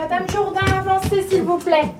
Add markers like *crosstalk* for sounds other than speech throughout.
Madame Jourdain, avancez s'il vous plaît.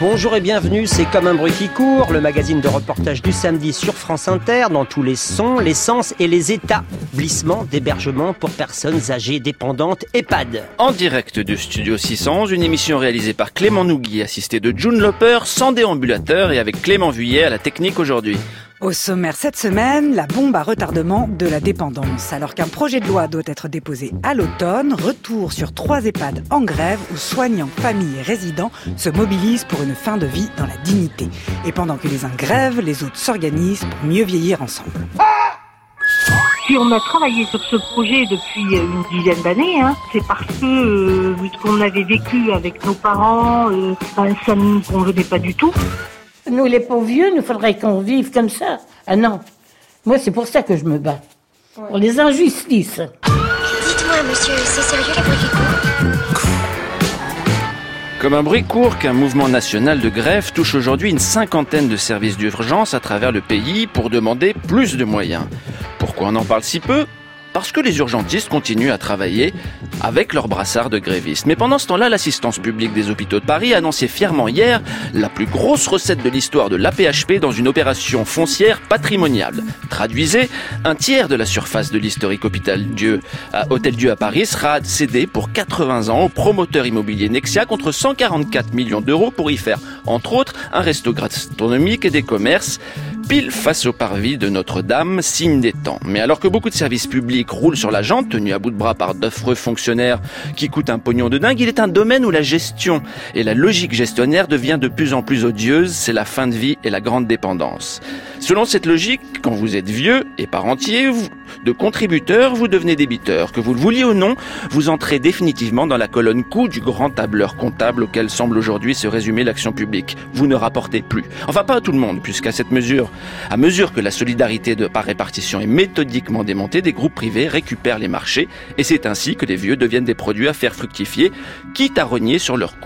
Bonjour et bienvenue, c'est Comme un bruit qui court, le magazine de reportage du samedi sur France Inter, dans tous les sons, les sens et les établissements d'hébergement pour personnes âgées dépendantes EHPAD. En direct du Studio 611, une émission réalisée par Clément Nougui, assisté de June Loper, sans déambulateur et avec Clément Vuillet à la technique aujourd'hui. Au sommaire cette semaine, la bombe à retardement de la dépendance. Alors qu'un projet de loi doit être déposé à l'automne, retour sur trois EHPAD en grève où soignants, familles et résidents se mobilisent pour une fin de vie dans la dignité. Et pendant que les uns grèvent, les autres s'organisent pour mieux vieillir ensemble. Si on a travaillé sur ce projet depuis une dizaine d'années, hein, c'est parce que euh, ce qu'on avait vécu avec nos parents, euh, ça ne nous convenait pas du tout. Nous, les pauvres vieux, nous faudrait qu'on vive comme ça. Ah non. Moi, c'est pour ça que je me bats. Pour les injustices. Dites-moi, monsieur, c'est sérieux les bruits qui courent Comme un bruit court qu'un mouvement national de grève touche aujourd'hui une cinquantaine de services d'urgence à travers le pays pour demander plus de moyens. Pourquoi on en parle si peu? Parce que les urgentistes continuent à travailler avec leur brassard de grévistes. Mais pendant ce temps-là, l'assistance publique des hôpitaux de Paris a annoncé fièrement hier la plus grosse recette de l'histoire de l'APHP dans une opération foncière patrimoniale. Traduisez, un tiers de la surface de l'historique hôpital Dieu à Hôtel Dieu à Paris sera cédé pour 80 ans au promoteur immobilier Nexia contre 144 millions d'euros pour y faire, entre autres, un resto gastronomique et des commerces pile face au parvis de Notre-Dame, signe des temps. Mais alors que beaucoup de services publics roulent sur la jante, tenus à bout de bras par d'affreux fonctionnaires qui coûtent un pognon de dingue, il est un domaine où la gestion et la logique gestionnaire devient de plus en plus odieuse, c'est la fin de vie et la grande dépendance. Selon cette logique, quand vous êtes vieux et parentier, vous, de contributeur, vous devenez débiteur. Que vous le vouliez ou non, vous entrez définitivement dans la colonne coût du grand tableur comptable auquel semble aujourd'hui se résumer l'action publique. Vous ne rapportez plus. Enfin, pas à tout le monde, puisqu'à cette mesure, à mesure que la solidarité de par répartition est méthodiquement démontée, des groupes privés récupèrent les marchés, et c'est ainsi que les vieux deviennent des produits à faire fructifier, quitte à rogner sur leur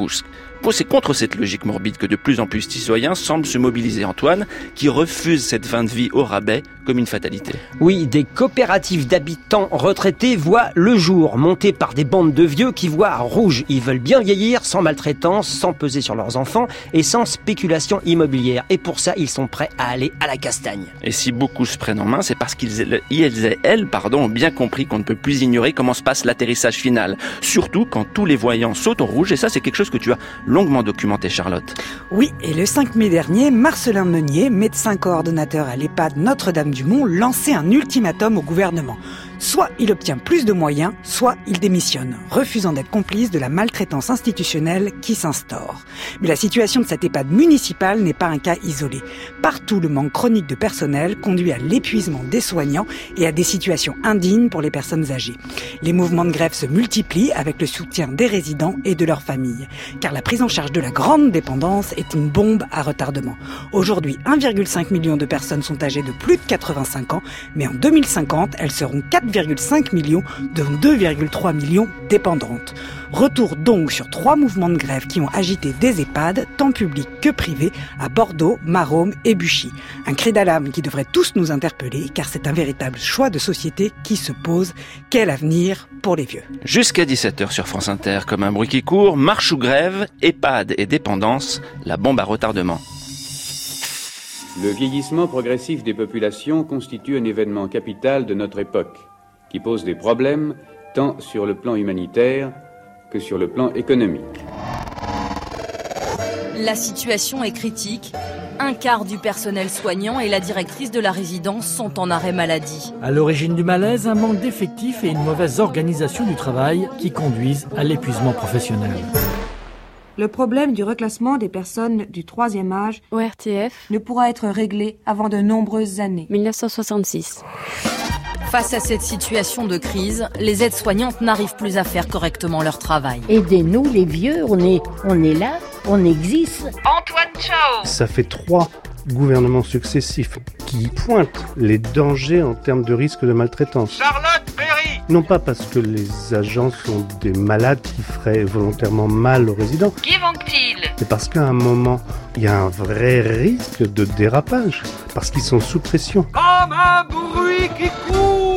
C'est contre cette logique morbide que de plus en plus de citoyens semblent se mobiliser, Antoine, qui refuse cette fin de vie au rabais comme une fatalité. Oui, des coopératives d'habitants retraités voient le jour, montées par des bandes de vieux qui voient rouge. Ils veulent bien vieillir sans maltraitance, sans peser sur leurs enfants et sans spéculation immobilière. Et pour ça, ils sont prêts à aller à la castagne. Et si beaucoup se prennent en main, c'est parce qu'ils ils et elles pardon, ont bien compris qu'on ne peut plus ignorer comment se passe l'atterrissage final. Surtout quand tous les voyants sautent au rouge. Et ça, c'est quelque chose que tu as longuement documenté, Charlotte. Oui, et le 5 mai dernier, Marcelin Meunier, médecin coordonnateur à l'EHPAD Notre-Dame-du-Mont, lançait un ultimatum au gouvernement. Soit il obtient plus de moyens, soit il démissionne, refusant d'être complice de la maltraitance institutionnelle qui s'instaure. Mais la situation de cette EHPAD municipale n'est pas un cas isolé. Partout, le manque chronique de personnel conduit à l'épuisement des soignants et à des situations indignes pour les personnes âgées. Les mouvements de grève se multiplient avec le soutien des résidents et de leurs familles. Car la prise en charge de la grande dépendance est une bombe à retardement. Aujourd'hui, 1,5 million de personnes sont âgées de plus de 85 ans, mais en 2050, elles seront 4 4,5 millions, dont 2,3 millions dépendantes. Retour donc sur trois mouvements de grève qui ont agité des EHPAD, tant publics que privés, à Bordeaux, Marôme et Buchy. Un cri d'alarme qui devrait tous nous interpeller, car c'est un véritable choix de société qui se pose. Quel avenir pour les vieux? Jusqu'à 17h sur France Inter, comme un bruit qui court, marche ou grève, EHPAD et dépendance, la bombe à retardement. Le vieillissement progressif des populations constitue un événement capital de notre époque qui pose des problèmes tant sur le plan humanitaire que sur le plan économique. La situation est critique. Un quart du personnel soignant et la directrice de la résidence sont en arrêt maladie. À l'origine du malaise, un manque d'effectifs et une mauvaise organisation du travail qui conduisent à l'épuisement professionnel. Le problème du reclassement des personnes du troisième âge ORTF ne pourra être réglé avant de nombreuses années. 1966. Face à cette situation de crise, les aides-soignantes n'arrivent plus à faire correctement leur travail. Aidez-nous les vieux, on est, on est là, on existe. Antoine Chao Ça fait trois gouvernements successifs qui pointent les dangers en termes de risque de maltraitance. Charlotte Perry Non pas parce que les agents sont des malades qui feraient volontairement mal aux résidents, Qui manque-t-il mais parce qu'à un moment, il y a un vrai risque de dérapage, parce qu'ils sont sous pression. Comme un bruit qui court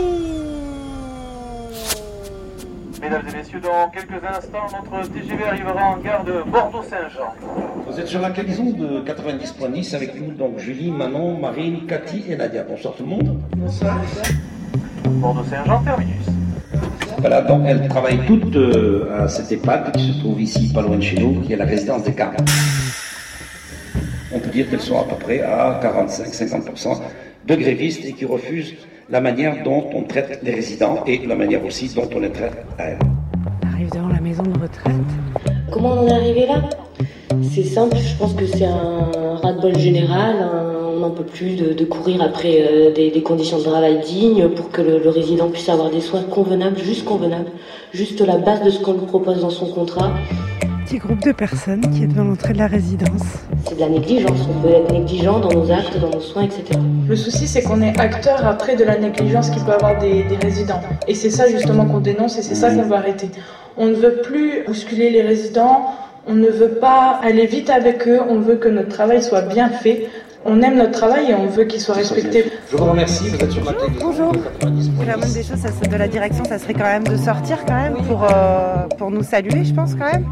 Mesdames et messieurs, dans quelques instants, notre TGV arrivera en gare de Bordeaux-Saint-Jean. Vous êtes sur la cabine de 90.10 avec nous, donc Julie, Manon, Marine, Cathy et Nadia. Bonsoir tout le monde. Bonsoir. Bordeaux-Saint-Jean, terminus. Voilà, donc elles travaillent toutes euh, à cette EHPAD qui se trouve ici, pas loin de chez nous, qui est la résidence des Carmes. Dire qu'elles sont à peu près à 45-50% de grévistes et qui refusent la manière dont on traite les résidents et la manière aussi dont on les traite à elles. On arrive devant la maison de retraite. Comment on en est arrivé là? C'est simple, je pense que c'est un ras-de-bol général. un- on n'en peut plus de, de courir après euh, des, des conditions de travail dignes pour que le, le résident puisse avoir des soins convenables, juste convenables, juste la base de ce qu'on lui propose dans son contrat. Petit groupe de personnes qui est devant l'entrée de la résidence. C'est de la négligence. On peut être négligent dans nos actes, dans nos soins, etc. Le souci, c'est qu'on est acteur après de la négligence qu'il peut avoir des, des résidents. Et c'est ça justement qu'on dénonce et c'est ça qu'on veut arrêter. On ne veut plus bousculer les résidents, on ne veut pas aller vite avec eux, on veut que notre travail soit bien fait. On aime notre travail et on veut qu'il soit respecté. Je vous remercie, vous êtes sur la télévision. Bonjour. La moindre des choses, ça serait de la direction, ça serait quand même de sortir quand même pour, euh, pour nous saluer, je pense quand même.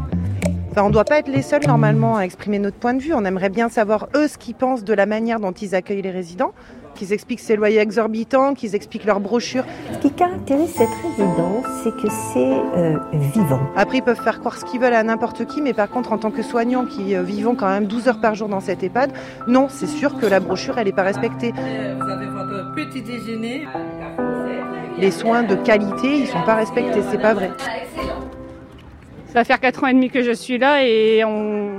Enfin, on ne doit pas être les seuls normalement à exprimer notre point de vue. On aimerait bien savoir eux ce qu'ils pensent de la manière dont ils accueillent les résidents, qu'ils expliquent ces loyers exorbitants, qu'ils expliquent leurs brochures. Ce qui caractérise cette résidence, c'est que c'est euh, vivant. Après, ils peuvent faire croire ce qu'ils veulent à n'importe qui, mais par contre, en tant que soignants qui euh, vivons quand même 12 heures par jour dans cette EHPAD, non, c'est sûr que la brochure, elle n'est pas respectée. Vous avez votre petit déjeuner. Les soins de qualité, ils sont pas respectés, c'est pas vrai. Ça va faire 4 ans et demi que je suis là et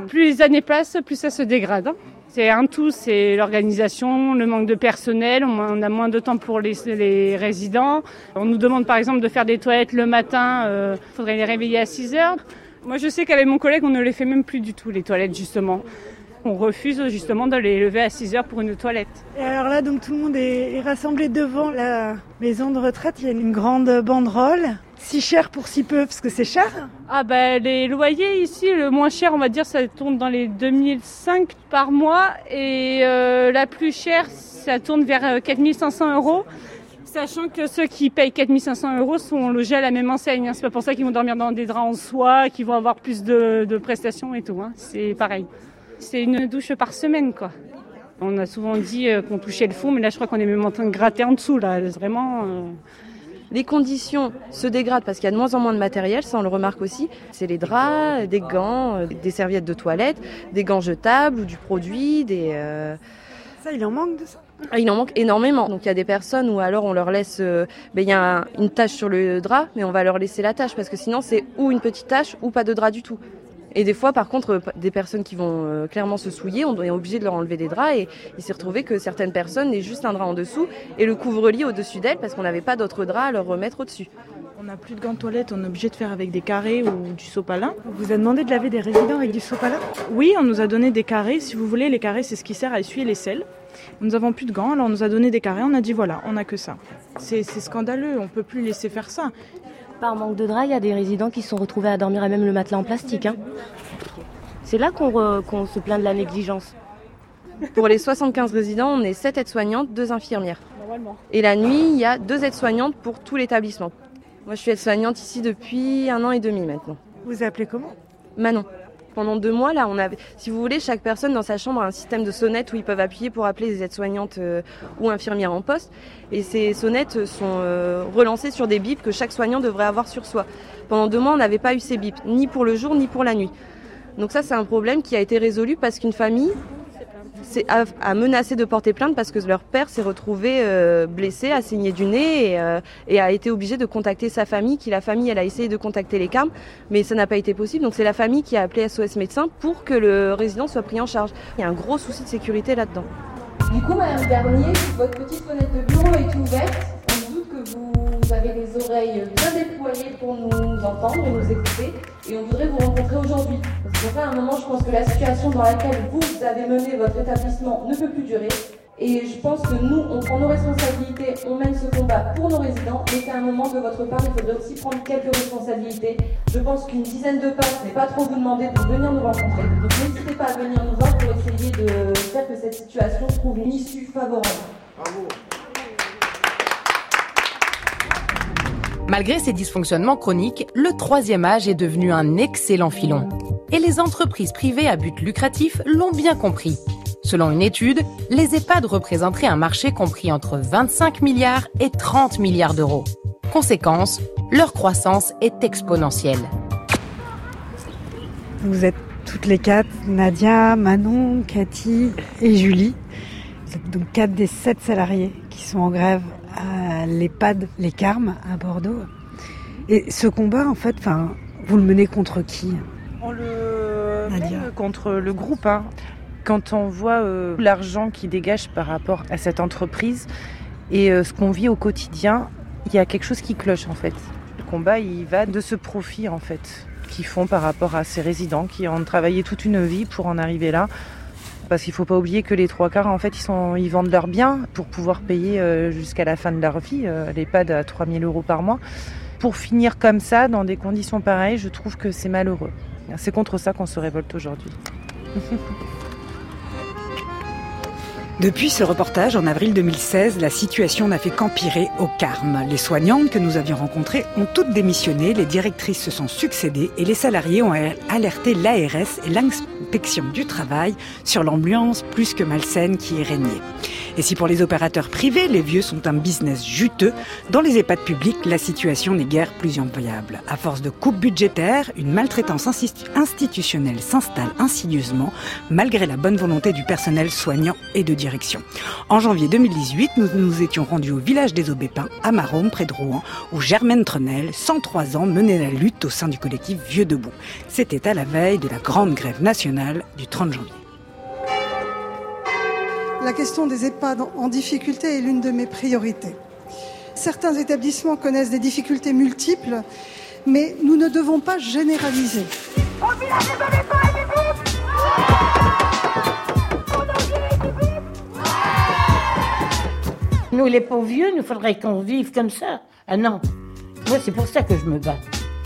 plus les années passent, plus ça se dégrade. hein. C'est un tout, c'est l'organisation, le manque de personnel, on a moins de temps pour les, résidents. On nous demande par exemple de faire des toilettes le matin, il faudrait les réveiller à 6 heures. Moi je sais qu'avec mon collègue on ne les fait même plus du tout les toilettes justement. On refuse justement de les lever à 6 heures pour une toilette. Et alors là, donc tout le monde est rassemblé devant la maison de retraite. Il y a une grande banderole. Si cher pour si peu, parce que c'est cher. Ah bah les loyers ici, le moins cher on va dire ça tourne dans les 2005 par mois et euh, la plus chère ça tourne vers euh, 4500 euros. Sachant que ceux qui payent 4500 euros sont logés à la même enseigne. hein. C'est pas pour ça qu'ils vont dormir dans des draps en soie, qu'ils vont avoir plus de, prestations et tout. hein. C'est pareil. C'est une douche par semaine quoi. On a souvent dit euh, qu'on touchait le fond, mais là je crois qu'on est même en train de gratter en dessous là. Vraiment. euh, Les conditions se dégradent parce qu'il y a de moins en moins de matériel, ça on le remarque aussi. C'est les draps, des gants, euh, des serviettes de toilette, des gants jetables ou du produit, des... euh, Ça, il en manque de ça. ah, Il en manque énormément. Donc il y a des personnes où alors on leur laisse, euh, ben, il y a un- une tache sur le drap, mais on va leur laisser la tache parce que sinon c'est ou une petite tache ou pas de drap du tout. Et des fois, par contre, euh, des personnes qui vont euh, clairement se souiller, on est obligé de leur enlever des draps et il s'est retrouvé que certaines personnes n'aient juste un drap en dessous et le couvre-lit au-dessus d'elles parce qu'on n'avait pas d'autres draps à leur remettre au-dessus. On n'a plus de gants de toilette, on est obligé de faire avec des carrés ou du sopalin. On vous a demandé de laver des résidents avec du sopalin? Oui, on nous a donné des carrés. Si vous voulez, les carrés, c'est ce qui sert à essuyer les selles. Nous n'avons plus de gants, alors on nous a donné des carrés. On a dit voilà, on n'a que ça. C'est c'est scandaleux, on peut plus laisser faire ça. Par manque de draps, il y a des résidents qui se sont retrouvés à dormir à même le matelas en plastique. hein. C'est là qu'on se plaint de la négligence. Pour les 75 résidents, on est 7 aides-soignantes, 2 infirmières. Normalement. Et la nuit, il y a 2 aides-soignantes pour tout l'établissement. Moi, je suis aide-soignante ici depuis un an et demi maintenant. Vous appelez comment? Manon. Pendant deux mois, on avait, si vous voulez, chaque personne dans sa chambre a un système de sonnettes où ils peuvent appuyer pour appeler les aides-soignantes euh, ou infirmières en poste. Et ces sonnettes sont euh, relancées sur des bips que chaque soignant devrait avoir sur soi. Pendant deux mois, on n'avait pas eu ces bips, ni pour le jour, ni pour la nuit. Donc ça, c'est un problème qui a été résolu parce qu'une famille a, menacé de porter plainte parce que leur père s'est retrouvé euh, blessé, a saigné du nez et, euh, et a été obligé de contacter sa famille, qui la famille, elle a essayé de contacter les carmes, mais ça n'a pas été possible. Donc c'est la famille qui a appelé SOS médecin pour que le résident soit pris en charge. Il y a un gros souci de sécurité là-dedans. Du coup, Madame Garnier, votre petite fenêtre de bureau est ouverte. On doute que vous avez les oreilles bien déployées pour nous entendre et nous écouter. Et on voudrait vous rencontrer aujourd'hui. Parce qu'après, à un moment, je pense que la situation dans laquelle vous avez mené votre établissement ne peut plus durer. Et je pense que nous, on prend nos responsabilités, on mène ce combat pour nos résidents, mais qu'à un moment de votre part, il faudrait aussi prendre quelques responsabilités. Je pense qu'une dizaine de pas, ce n'est pas trop vous demander de venir nous rencontrer. Donc n'hésitez pas à venir nous voir pour essayer de faire que cette situation trouve une issue favorable. Bravo. Malgré ces dysfonctionnements chroniques, le troisième âge est devenu un excellent filon. Et les entreprises privées à but lucratif l'ont bien compris. Selon une étude, les EHPAD représenteraient un marché compris entre 25 milliards et 30 milliards d'euros. Conséquence, leur croissance est exponentielle. Vous êtes toutes les quatre, Nadia, Manon, Cathy et Julie. Vous êtes donc quatre des sept salariés qui sont en grève l'EHPAD Les Carmes à Bordeaux. Et ce combat, en fait, enfin, vous le menez contre qui? On le mène contre le groupe. Hein. Quand on voit euh, l'argent qui dégage par rapport à cette entreprise et euh, ce qu'on vit au quotidien, il y a quelque chose qui cloche en fait. Le combat, il va de ce profit en fait qu'ils font par rapport à ces résidents qui ont travaillé toute une vie pour en arriver là. Parce qu'il ne faut pas oublier que les trois quarts, en fait, ils, vendent leurs biens pour pouvoir payer euh, jusqu'à la fin de leur vie, l'EHPAD à 3000 euros par mois. Pour finir comme ça, dans des conditions pareilles, je trouve que c'est malheureux. C'est contre ça qu'on se révolte aujourd'hui. *laughs* Depuis ce reportage en avril 2016, la situation n'a fait qu'empirer au Carme. Les soignantes que nous avions rencontrées ont toutes démissionné, les directrices se sont succédées et les salariés ont alerté l'ARS et du travail sur l'ambiance plus que malsaine qui est régnée. Et si pour les opérateurs privés, les vieux sont un business juteux, dans les EHPAD publics, la situation n'est guère plus enviable. À force de coupes budgétaires, une maltraitance institutionnelle s'installe insidieusement, malgré la bonne volonté du personnel soignant et de direction. En janvier 2018, nous nous étions rendus au village des Aubépins, à Marôme, près de Rouen, où Germaine Trenel, 103 ans, menait la lutte au sein du collectif Vieux Debout. C'était à la veille de la grande grève nationale du 30 janvier. La question des EHPAD en difficulté est l'une de mes priorités. Certains établissements connaissent des difficultés multiples, mais nous ne devons pas généraliser. Nous, les pauvres vieux, il faudrait qu'on vive comme ça. Ah non, moi, c'est pour ça que je me bats.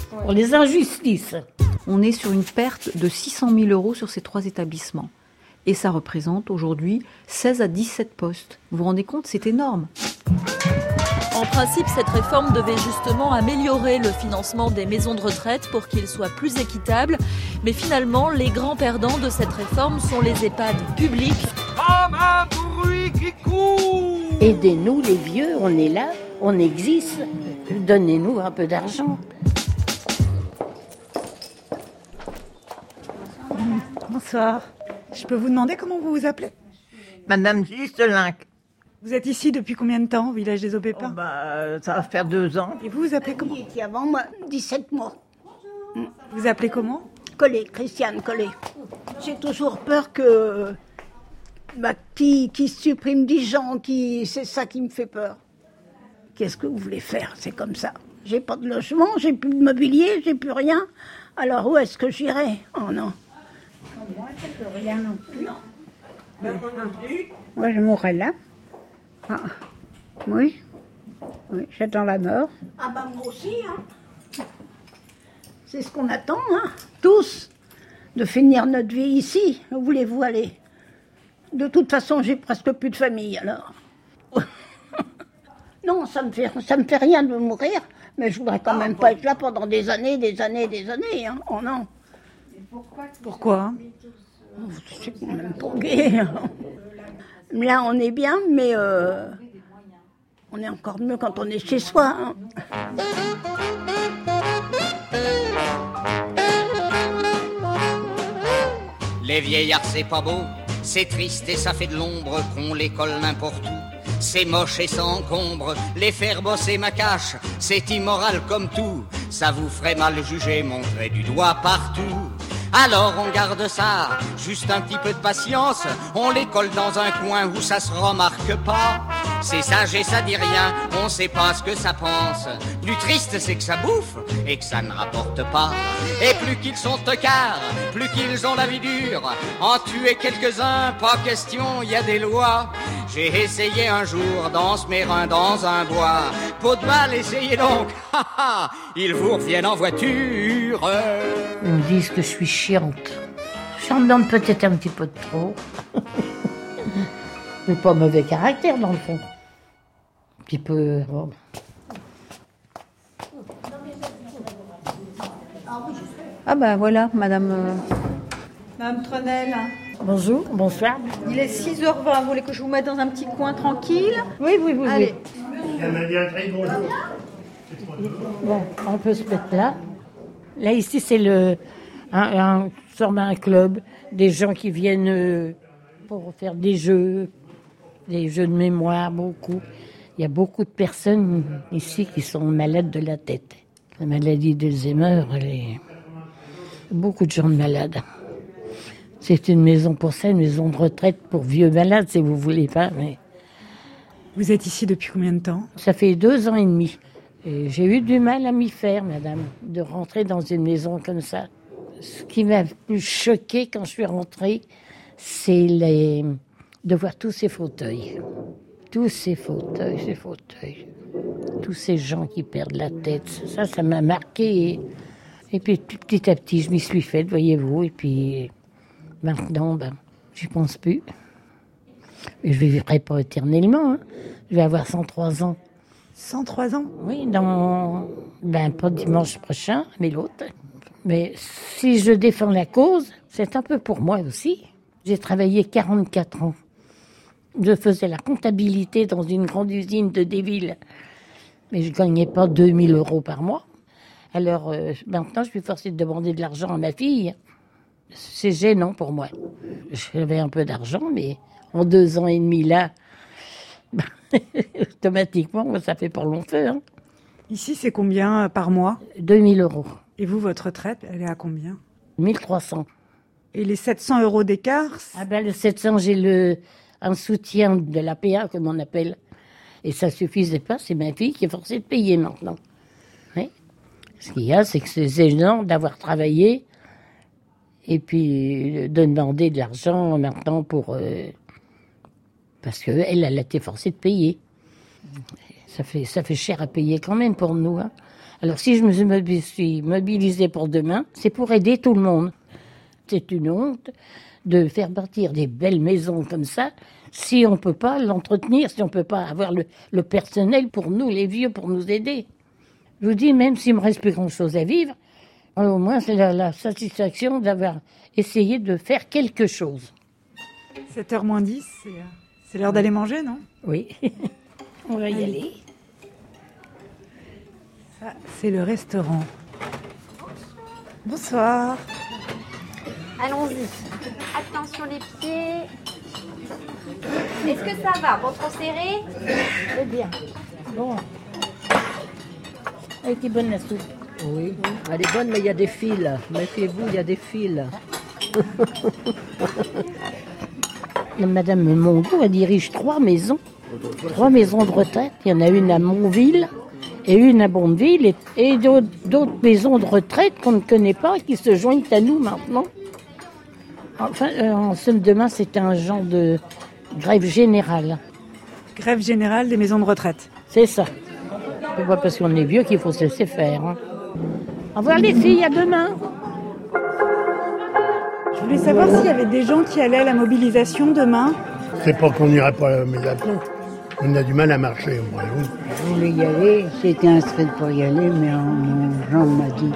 Pour les injustices. On est sur une perte de 600 000 euros sur ces trois établissements et ça représente aujourd'hui 16 à 17 postes. Vous vous rendez compte, c'est énorme. En principe, cette réforme devait justement améliorer le financement des maisons de retraite pour qu'il soit plus équitable. Mais finalement, les grands perdants de cette réforme sont les EHPAD publics. Aidez-nous les vieux, on est là, on existe. Donnez-nous un peu d'argent. Bonsoir. Je peux vous demander comment vous vous appelez? Madame Gistelinck. Vous êtes ici depuis combien de temps au village des Aubépins? Oh bah, Ça va faire deux ans. Et vous vous appelez comment? Qui avant moi, 17 mois. Vous appelez comment? Collet, Christiane Collet. J'ai toujours peur que. Bah, qui, qui supprime des gens, qui, c'est ça qui me fait peur. Qu'est-ce que vous voulez faire? C'est comme ça. J'ai pas de logement, j'ai plus de mobilier, j'ai plus rien. Alors où est-ce que j'irai? Oh non. Moi, je peux rien non plus. Moi, je mourrai là. Ah. Oui. Oui, j'attends la mort. Ah bah moi aussi, hein. C'est ce qu'on attend, hein. Tous. De finir notre vie ici. Où voulez-vous aller De toute façon, j'ai presque plus de famille, alors. *laughs* non, ça me fait, ça me fait rien de mourir. Mais je voudrais quand même pas être là pendant des années, des années, des années, hein. Oh non. Pourquoi C'est quand même pas gai. Là, on est bien, mais euh, on est encore mieux quand on est chez soi. hein. Les vieillards, c'est pas beau, c'est triste et ça fait de l'ombre qu'on les colle n'importe où. C'est moche et ça encombre, les faire bosser ma cache, c'est immoral comme tout. Ça vous ferait mal juger, montrer du doigt partout. Alors on garde ça, juste un petit peu de patience, on les colle dans un coin où ça se remarque pas. C'est sage et ça dit rien, on sait pas ce que ça pense. Plus triste c'est que ça bouffe et que ça ne rapporte pas. Et plus qu'ils sont tocards, plus qu'ils ont la vie dure. En tuer quelques-uns, pas question, y a des lois. J'ai essayé un jour dans ce mérin dans un bois. Peau de balle, essayez donc. *laughs* Ils vous reviennent en voiture. Ils me disent que je suis chiante. J'en demande peut-être un petit peu de trop. *laughs* Mais pas mauvais caractère dans le fond. Un petit peu. bon. Ah ben voilà, madame. euh, Madame Trenel, Bonjour, bonsoir. il est 6h20. Vous voulez que je vous mette dans un petit coin tranquille? Oui, oui, oui. Allez. Bon, on peut se mettre là. Là, ici, c'est le un, un, d'un club, des gens qui viennent euh, pour faire des jeux, des jeux de mémoire, beaucoup. Il y a beaucoup de personnes ici qui sont malades de la tête. La maladie d'Alzheimer, est... beaucoup de gens malades. C'est une maison pour ça, une maison de retraite pour vieux malades, si vous voulez pas. Mais Vous êtes ici depuis combien de temps? Ça fait deux ans et demi. Et J'ai eu du mal à m'y faire, madame, de rentrer dans une maison comme ça. Ce qui m'a plus choqué quand je suis rentrée, c'est les... de voir tous ces fauteuils. Tous ces fauteuils, ces fauteuils. Tous ces gens qui perdent la tête. Ça, ça m'a marqué. Et, et puis petit à petit, je m'y suis faite, voyez-vous. Et puis maintenant, ben, j'y pense plus. Et je ne vivrai pas éternellement. hein. Je vais avoir 103 ans. 103 ans? Oui, dans. Ben, pas dimanche prochain, mais l'autre. Mais si je défends la cause, c'est un peu pour moi aussi. J'ai travaillé 44 ans. Je faisais la comptabilité dans une grande usine de Deville. Mais je ne gagnais pas 2000 euros par mois. Alors euh, maintenant, je suis forcée de demander de l'argent à ma fille. C'est gênant pour moi. J'avais un peu d'argent, mais en deux ans et demi là, *laughs* automatiquement, ça fait pour long feu. Hein. Ici, c'est combien euh, par mois? 2000 euros. Et vous, votre retraite, elle est à combien? 1300. Et les 700 euros d'écart Ah ben le 700, j'ai le un soutien de la PA, comme on appelle. Et ça suffisait pas, c'est ma fille qui est forcée de payer maintenant. Ce qu'il y a, c'est que c'est gênant d'avoir travaillé et puis de demander de l'argent maintenant pour... euh, parce qu'elle, elle a été forcée de payer. Ça fait, ça fait cher à payer quand même pour nous. hein. Alors si je me suis mobilisée pour demain, c'est pour aider tout le monde. C'est une honte de faire partir des belles maisons comme ça si on ne peut pas l'entretenir, si on ne peut pas avoir le, le personnel pour nous, les vieux, pour nous aider. Je vous dis, même s'il me reste plus grand-chose à vivre, au moins c'est la, la satisfaction d'avoir essayé de faire quelque chose. 7h moins 10, c'est, euh, c'est l'heure d'aller manger, non? Oui. on va y aller. Ça, c'est le restaurant. Bonsoir. Allons-y. Attention les pieds. Est-ce que ça va trop serré? C'est bien. Bon. Elle était bonne la soupe. Oui, elle est bonne, mais il y a des fils. Méfiez-vous, il y a des fils. *laughs* Madame Mongo, elle dirige trois maisons. Trois maisons de retraite. Il y en a une à Montville et une à Bondeville et, et d'autres d'autres maisons de retraite qu'on ne connaît pas qui se joignent à nous maintenant. Enfin, euh, en somme, demain, c'est un genre de grève générale. Grève générale des maisons de retraite. C'est ça. C'est pas parce qu'on est vieux qu'il faut se laisser faire. hein. Au revoir les filles, à demain. Je voulais savoir s'il y avait des gens qui allaient à la mobilisation demain. C'est pas qu'on n'irait pas à la médiation. On a du mal à marcher, moi. Je voulais y aller, j'étais inscrite pour y aller, mais euh, mon Jean m'a dit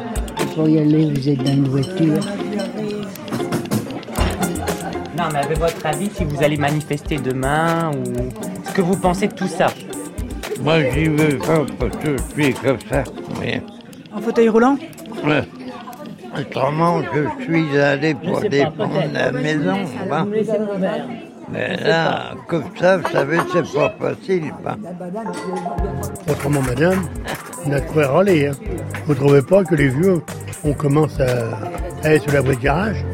pour y aller, vous êtes dans une voiture. Non, mais avec votre avis, si vous allez manifester demain, ou ce que vous pensez de tout ça? Moi, j'y veux pas parce que je suis comme ça. Mais, En fauteuil roulant? Ouais. Autrement, je suis allé pour défendre la maison. hein. Mais là, comme ça, vous savez, c'est pas facile. hein. Autrement, madame, on a de quoi râler. Hein. Vous trouvez pas que les vieux, on commence à, à être sur la voie de garage?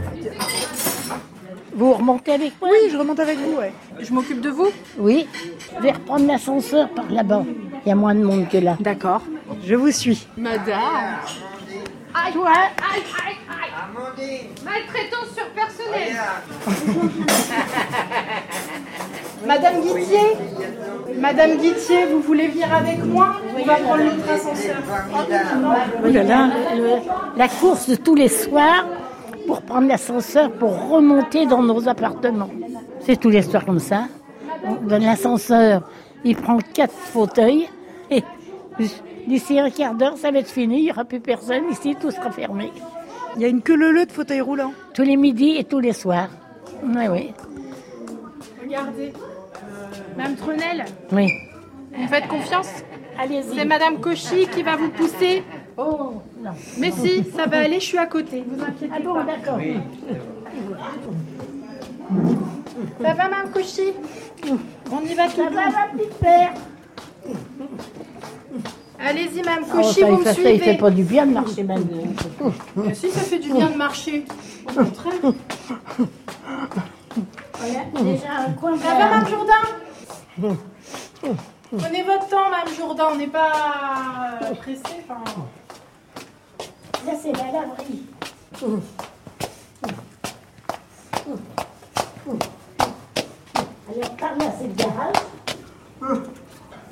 Vous remontez avec moi Oui, je remonte avec vous, ouais. Je m'occupe de vous Oui. Je vais reprendre l'ascenseur par là-bas. Il y a moins de monde que là. D'accord. Je vous suis. Madame Aïe, ouais. Aïe, aïe, aïe Maltraitance sur personnel Madame Guittier Madame Guittier, vous voulez venir avec moi On va prendre l'autre ascenseur. Oh là là, le- la course de tous les soirs pour prendre l'ascenseur pour remonter dans nos appartements. C'est tous les soirs comme ça. On donne l'ascenseur, il prend quatre fauteuils *laughs* et d'ici un quart d'heure, ça va être fini, il n'y aura plus personne ici, tout sera fermé. Il y a une queue leu de fauteuils roulants. Tous les midis et tous les soirs. Oui, oui. Regardez. Madame Trenel, Oui. vous me faites confiance? Allez-y. C'est Madame Cauchy qui va vous pousser. Oh, non. Mais si, ça va aller, je suis à côté. Vous inquiétez Ah bon, pas. d'accord. Ça va, Madame Cauchy On y va tout Ça va, ma petite père Allez-y, Madame Oh, Cauchy, ça, vous il me fait, ça, il fait suivez. pas du bien de marcher maintenant. Mais si, ça fait du bien de marcher. Au contraire. Voilà, déjà un coin Ça va, Mme Jourdain? Prenez votre temps, Mme Jourdain, on n'est pas pressé. Enfin... Là, c'est la laverie. Alors, par là, c'est le garage.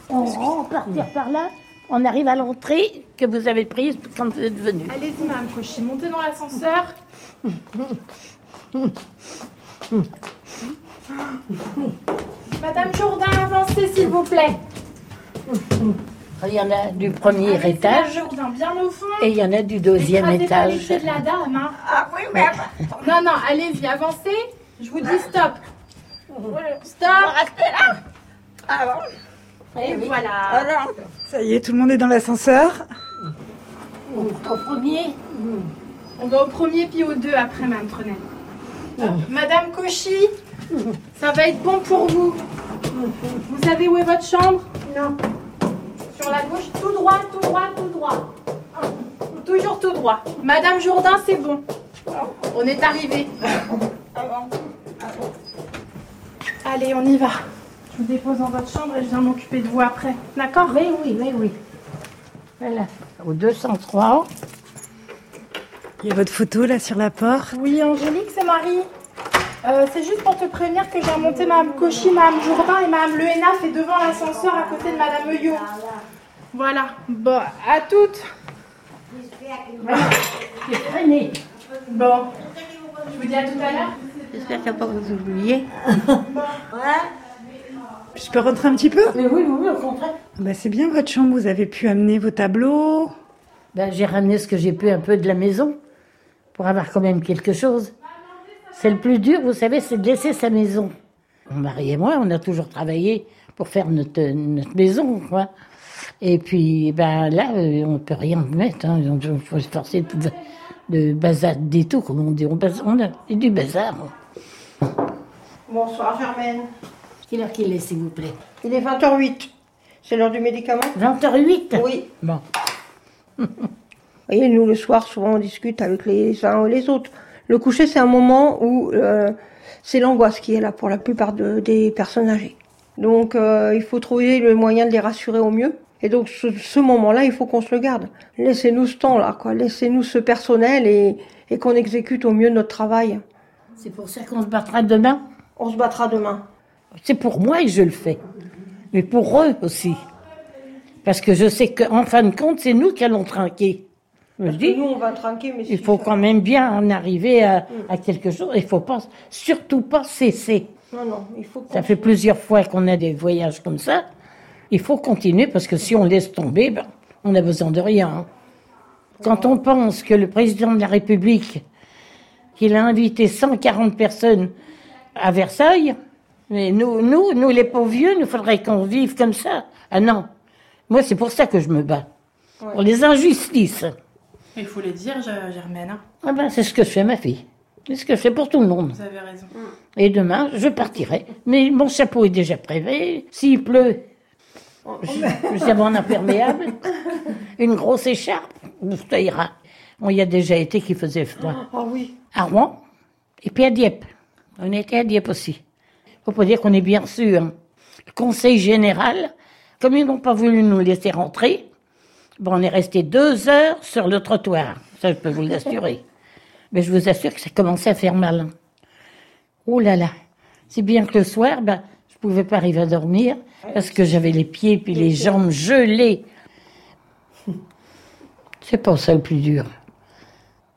On rentre, partir par là. On arrive à l'entrée que vous avez prise quand vous êtes venu. Allez-y, Mme Cauchy, montez dans l'ascenseur. Madame Jourdain, avancez, s'il vous plaît. Il y en a du premier Allez-y, étage Madame Jourdain, bien au fond. et il y en a du deuxième étage. de la dame. Hein. Ah oui, mais Non, non, allez-y, avancez. Je vous dis stop. Stop. restez là. Ah bon Et voilà. Alors, Ça y est, tout le monde est dans l'ascenseur. Au premier, On va au premier puis au deux après, Mme Trenel. Madame Cauchy, ça va être bon pour vous. Vous savez où est votre chambre? Non. Sur la gauche, tout droit, tout droit, tout droit. Toujours tout droit. Madame Jourdain, c'est bon. On est arrivé. Allez, on y va. Je vous dépose dans votre chambre et je viens m'occuper de vous après. D'accord? Oui, oui, oui, oui. Voilà, au 203. Il y a votre photo là sur la porte? Oui, Angélique, c'est Marie. Euh, c'est juste pour te prévenir que j'ai remonté Mme Cauchy, Mme Jourdain et Mme Lehenaf est devant l'ascenseur à côté de Mme Euillot. Voilà. Bon, à toutes. Bon. Je vous dis à tout à l'heure. J'espère qu'elle va pas vous oublier. Je peux rentrer un petit peu? Mais oui, oui, oui, au contraire. bah, C'est bien votre chambre, vous avez pu amener vos tableaux. Ben, j'ai ramené ce que j'ai pu un peu de la maison pour avoir quand même quelque chose. C'est le plus dur, vous savez, c'est de laisser sa maison. Mon mari et moi, on a toujours travaillé pour faire notre, notre maison, quoi. Et puis, ben là, euh, on peut rien mettre. Hein. Il faut se forcer de, de bazarder tout, comme on dit. On, a du bazar. Bonsoir Germaine. Quelle heure qu'il est, s'il vous plaît Il est 20h08. C'est l'heure du médicament 20h08 Oui. Bon. Vous voyez, nous, le soir, souvent, on discute avec les uns et les autres. Le coucher, c'est un moment où euh, c'est l'angoisse qui est là pour la plupart de- des personnes âgées. Donc, euh, il faut trouver le moyen de les rassurer au mieux. Et donc, ce, ce moment-là, il faut qu'on se le garde. Laissez-nous ce temps-là, quoi. Laissez-nous ce personnel et, et qu'on exécute au mieux notre travail. C'est pour ça qu'on se battra demain On se battra demain. C'est pour moi que je le fais, mais pour eux aussi. Parce que je sais qu'en fin de compte, c'est nous qui allons trinquer. Je Parce dis, que nous, on va trinquer, mais il faut quand même bien en arriver à, à quelque chose. Il faut pas, surtout pas cesser. Non, non, il faut Ça fait plusieurs fois qu'on a des voyages comme ça. Il faut continuer parce que si on laisse tomber, ben, on n'a besoin de rien. hein. Quand on pense que le président de la République, qu'il a invité 140 personnes à Versailles, mais nous, nous, nous les pauvres vieux, nous faudrait qu'on vive comme ça. Ah non. Moi, c'est pour ça que je me bats. Pour les injustices. Il faut les dire, Ge- Germaine. hein. Ah ben, c'est ce que je fais, ma fille. C'est ce que je fais pour tout le monde. Vous avez raison. Et demain, je partirai. Mais mon chapeau est déjà prévu. S'il pleut, je vais un imperméable, *laughs* une grosse écharpe, ça ira. Il y a déjà été qui faisait froid. Ah oui. À Rouen, et puis à Dieppe. On était à Dieppe aussi. Faut pas dire qu'on est bien sûr. Le conseil général, comme ils n'ont pas voulu nous laisser rentrer, bon, on est resté deux heures sur le trottoir. Ça, je peux vous l'assurer. Mais je vous assure que ça commençait à faire mal. Oh là là. C'est bien que le soir, ben, je Je pouvais pas arriver à dormir parce que j'avais les pieds puis les jambes gelées. C'est pas ça le plus dur.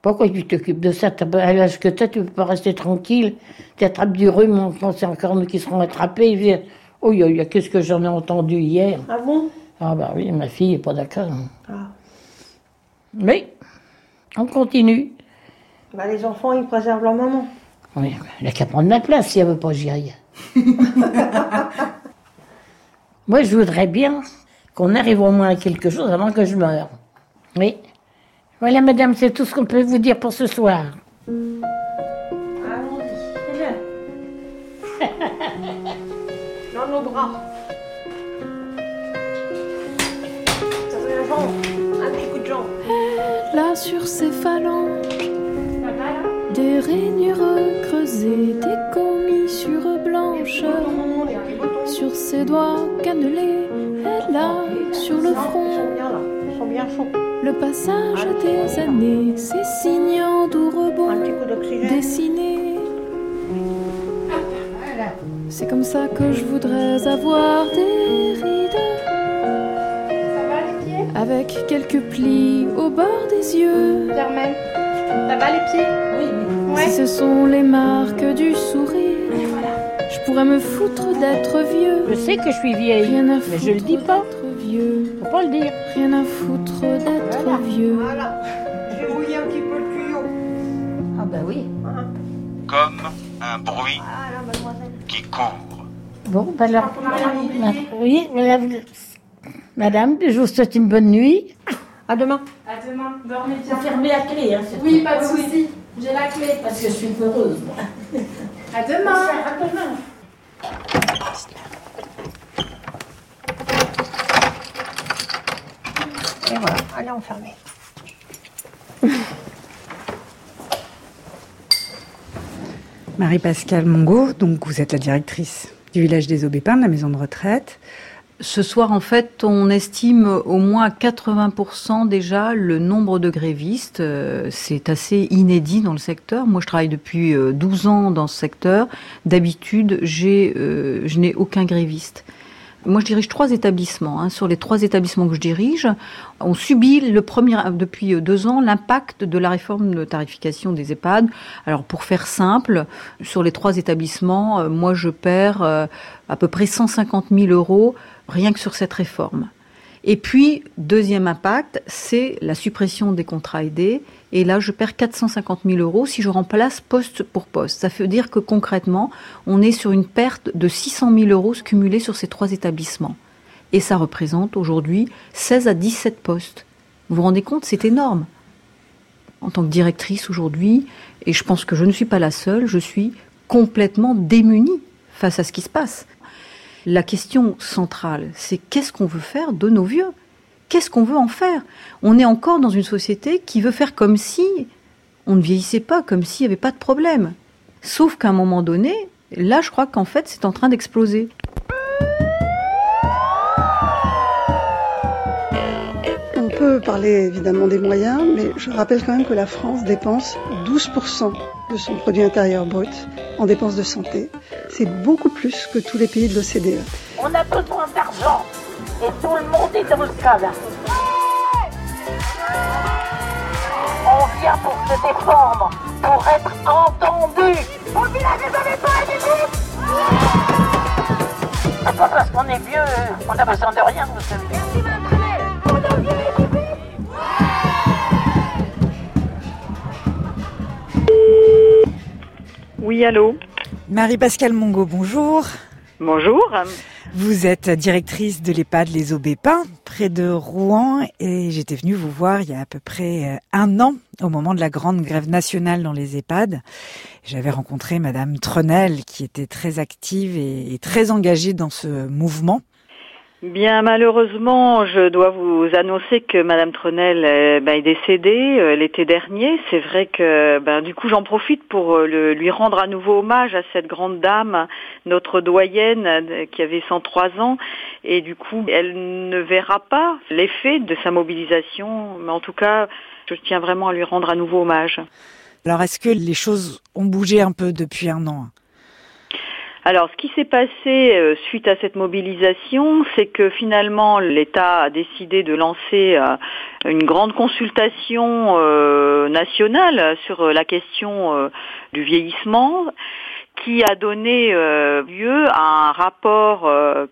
Pourquoi tu t'occupes de ça? À l'âge que tu tu peux pas rester tranquille. Tu attrapes du rhume, on pense encore nous qui serons attrapés. Oh, qu'est-ce que j'en ai entendu hier? Ah bon? Ah bah oui, ma fille est pas d'accord. Ah. Mais, on continue. Bah, les enfants, ils préservent leur maman. Oui, elle a qu'à prendre ma place si elle veut pas, j'y aille. *laughs* Moi, je voudrais bien qu'on arrive au moins à quelque chose avant que je meure. Oui. Voilà, madame, c'est tout ce qu'on peut vous dire pour ce soir. *laughs* Dans nos bras. Sur ses phalanges, des rainures creusées, des commissures blanches. Sur ses doigts cannelés, elle a sur le front le passage des années, ses signes en doux rebond dessinés. C'est comme ça que je voudrais avoir des rides. Avec quelques plis au bord des yeux. Germaine, ça va les pieds? Oui. Si ce sont les marques du sourire, je pourrais me foutre d'être vieux. Je sais que je suis vieille, Rien à mais je le dis pas. d'être vieux. Faut pas le dire. Rien à foutre d'être vieux. Voilà. J'ai mouillé un petit peu le tuyau. Ah bah oui. Comme un bruit Ah là, mademoiselle. qui court. Bon, bah alors. Oui, madame, madame, je vous souhaite une bonne nuit. À demain. À demain, dormez bien. Fermez la clé, hein, Oui, pas de souci. J'ai la clé. Parce que je suis heureuse, moi. *laughs* À demain. À demain. Et voilà, allez enfermer. Marie-Pascale Mongo, donc vous êtes la directrice du village des Aubépins, de la maison de retraite. Ce soir, en fait, on estime au moins à 80% déjà le nombre de grévistes. Euh, C'est assez inédit dans le secteur. Moi, je travaille depuis euh, 12 ans dans ce secteur. D'habitude, j'ai, euh, je n'ai aucun gréviste. Moi, je dirige trois établissements. hein. Sur les trois établissements que je dirige, on subit le premier, depuis euh, deux ans l'impact de la réforme de tarification des EHPAD. Alors, pour faire simple, sur les trois établissements, euh, moi, je perds euh, à peu près 150 000 euros rien que sur cette réforme. Et puis, deuxième impact, c'est la suppression des contrats aidés. Et là, je perds 450 000 euros si je remplace poste pour poste. Ça veut dire que concrètement, on est sur une perte de 600 000 euros cumulés sur ces trois établissements. Et ça représente aujourd'hui 16 à 17 postes. Vous vous rendez compte, c'est énorme. En tant que directrice aujourd'hui, et je pense que je ne suis pas la seule, je suis complètement démunie face à ce qui se passe. La question centrale, c'est qu'est-ce qu'on veut faire de nos vieux? Qu'est-ce qu'on veut en faire? On est encore dans une société qui veut faire comme si on ne vieillissait pas, comme s'il n'y avait pas de problème. Sauf qu'à un moment donné, là, je crois qu'en fait, c'est en train d'exploser. On peut parler évidemment des moyens, mais je rappelle quand même que la France dépense 12% de son produit intérieur brut en dépenses de santé. C'est beaucoup plus que tous les pays de l'OCDE. On a besoin d'argent. Et tout le monde est dans le. On vient pour se défendre, pour être entendu. Au village des pas C'est pas parce qu'on est vieux, on a besoin de rien, vous savez. Oui, allô Marie-Pascale Mongo, bonjour. Bonjour. Vous êtes directrice de l'EHPAD Les Aubépins, près de Rouen, et j'étais venue vous voir il y a à peu près euh, un an, au moment de la grande grève nationale dans les EHPAD. J'avais rencontré Madame Trenel, qui était très active et, et très engagée dans ce mouvement. Bien malheureusement, je dois vous annoncer que Madame Trenel euh, ben, est décédée euh, l'été dernier. C'est vrai que ben, du coup j'en profite pour euh, le- lui rendre à nouveau hommage à cette grande dame, notre doyenne qui avait 103 ans. Et du coup, elle ne verra pas l'effet de sa mobilisation. Mais en tout cas, je tiens vraiment à lui rendre à nouveau hommage. Alors, est-ce que les choses ont bougé un peu depuis un an? Alors, ce qui s'est passé euh, suite à cette mobilisation, c'est que finalement l'État a décidé de lancer euh, une grande consultation euh, nationale sur la question du vieillissement qui a donné euh, lieu à un rapport euh,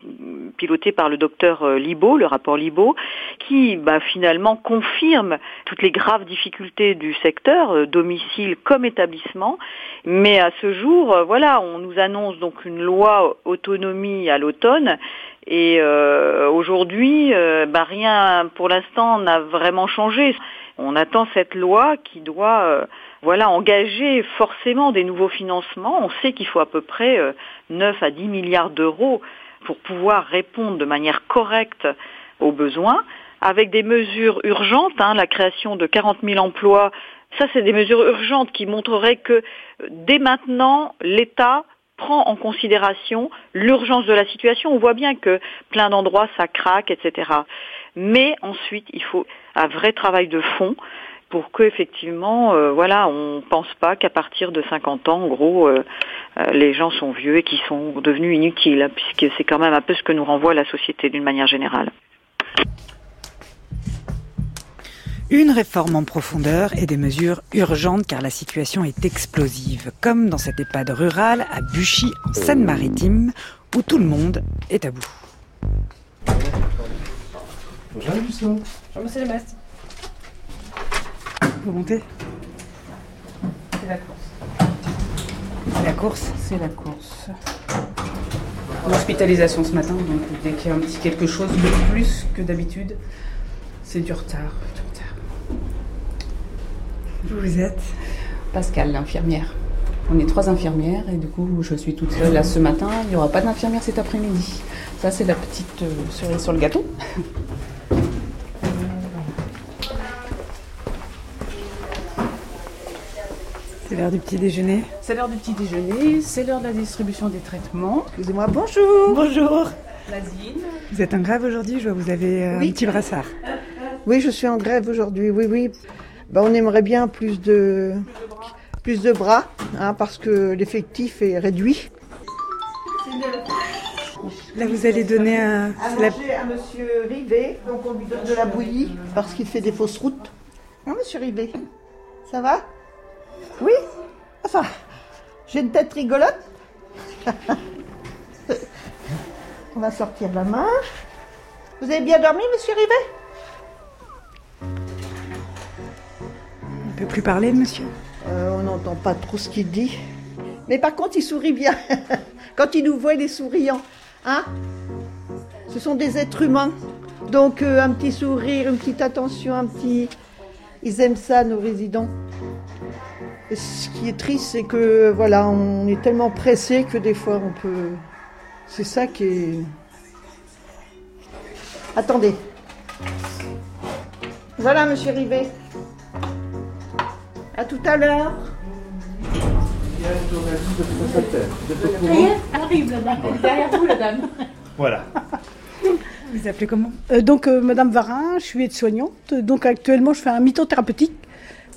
piloté par le docteur euh, Libaud, le rapport Libaud, qui bah, finalement confirme toutes les graves difficultés du secteur, domicile comme établissement. Mais à ce jour, voilà, on nous annonce donc une loi autonomie à l'automne. Et aujourd'hui, bah, rien pour l'instant n'a vraiment changé. On attend cette loi qui doit voilà, engager forcément des nouveaux financements. On sait qu'il faut à peu près 9 euh, à 10 milliards d'euros pour pouvoir répondre de manière correcte aux besoins, avec des mesures urgentes, hein, la création de 40 000 emplois. Ça, c'est des mesures urgentes qui montreraient que euh, dès maintenant, l'État prend en considération l'urgence de la situation. On voit bien que plein d'endroits, ça craque, etc. Mais ensuite, il faut un vrai travail de fond pour que effectivement, euh, voilà, on pense pas qu'à partir de 50 ans, en gros, euh, euh, les gens sont vieux et qui sont devenus inutiles, hein, puisque c'est quand même un peu ce que nous renvoie la société d'une manière générale. Une réforme en profondeur et des mesures urgentes car la situation est explosive, comme dans cette EHPAD rurale à Buchy en Seine-Maritime où tout le monde est à bout. Bonjour, monsieur le montez C'est la course. C'est la course C'est la course. L'hospitalisation ce matin, donc dès qu'il y a un petit quelque chose de plus que d'habitude, c'est du retard, du retard. Vous êtes Pascal, l'infirmière. On est trois infirmières et du coup je suis toute seule là ce matin. Il n'y aura pas d'infirmière cet après-midi. Ça c'est la petite euh, cerise sur le gâteau. *laughs* C'est l'heure du petit déjeuner C'est l'heure du petit déjeuner, c'est l'heure de la distribution des traitements. Excusez-moi, bonjour Bonjour Lazine. Vous êtes en grève aujourd'hui, je vois vous avez euh, un petit brassard. Oui, je suis en grève aujourd'hui, oui, oui. Ben, on aimerait bien plus de, plus de bras, hein, parce que l'effectif est réduit. Là, vous allez donner un... À manger à monsieur Rivet, donc on lui donne de la bouillie, parce qu'il fait des fausses routes. Hein, monsieur Rivet? Ça va? Oui Enfin, j'ai une tête rigolote. *laughs* On va sortir la main. Vous avez bien dormi, monsieur Rivet? On ne peut plus parler, monsieur euh, On n'entend pas trop ce qu'il dit. Mais par contre, il sourit bien. *laughs* Quand il nous voit, il est souriant. Hein? Ce sont des êtres humains. Donc, euh, un petit sourire, une petite attention, un petit... Ils aiment ça, nos résidents ce qui est triste, c'est que voilà, on est tellement pressé que des fois on peut. C'est ça qui est. Attendez. Voilà, monsieur Rivet. À tout à l'heure. Arrive la dame, derrière vous la dame. Voilà. Vous appelez comment? Euh, Donc, euh, Madame Varin, je suis aide-soignante. Donc, actuellement, je fais un mytho thérapeutique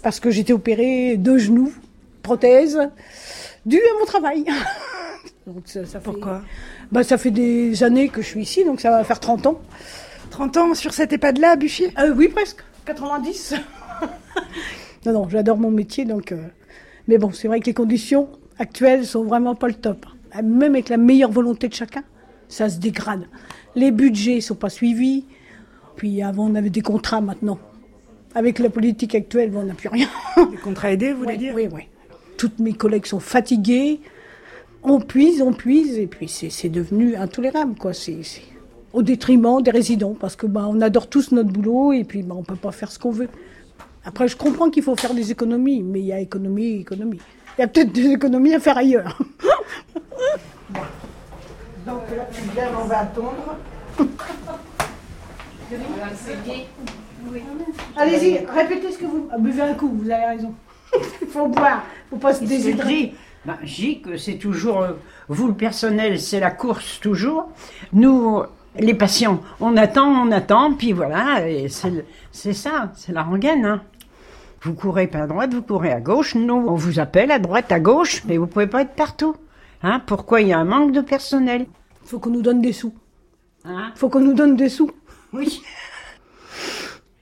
parce que j'étais opérée deux genoux, prothèse, dû à mon travail. *laughs* donc ça, Pourquoi? Bah, Ça fait des années que je suis ici, donc ça va faire 30 ans. 30 ans sur cette EHPAD-là, Buffier? Euh, Oui, presque. 90. *laughs* non, non, j'adore mon métier, donc... Euh, mais bon, c'est vrai que les conditions actuelles sont vraiment pas le top. Même avec la meilleure volonté de chacun, ça se dégrade. Les budgets sont pas suivis. Puis avant, on avait des contrats maintenant. Avec la politique actuelle, on n'a plus rien. Les contrats aidés, vous voulez dire Oui, oui. Toutes mes collègues sont fatiguées. On puise, on puise, et puis c'est devenu intolérable, quoi. C'est au détriment des résidents, parce que bah, on adore tous notre boulot, et puis bah, on peut pas faire ce qu'on veut. Après, je comprends qu'il faut faire des économies, mais il y a économie, économie. Il y a peut-être des économies à faire ailleurs. *laughs* Donc là, on va attendre. Allez-y, répétez ce que vous. Ah, buvez un coup, vous avez raison. Il *laughs* faut boire, il ne faut pas se déshydrater. Ben, que c'est toujours, euh, vous le personnel, c'est la course toujours. Nous, les patients, on attend, on attend, puis voilà, c'est ça, c'est la rengaine. Hein. Vous courez pas à droite, vous courez à gauche. Nous, on vous appelle à droite, à gauche, mais vous pouvez pas être partout. Hein, pourquoi il y a un manque de personnel? Faut qu'on nous donne des sous. Hein? Faut qu'on nous donne des sous. Oui. *laughs*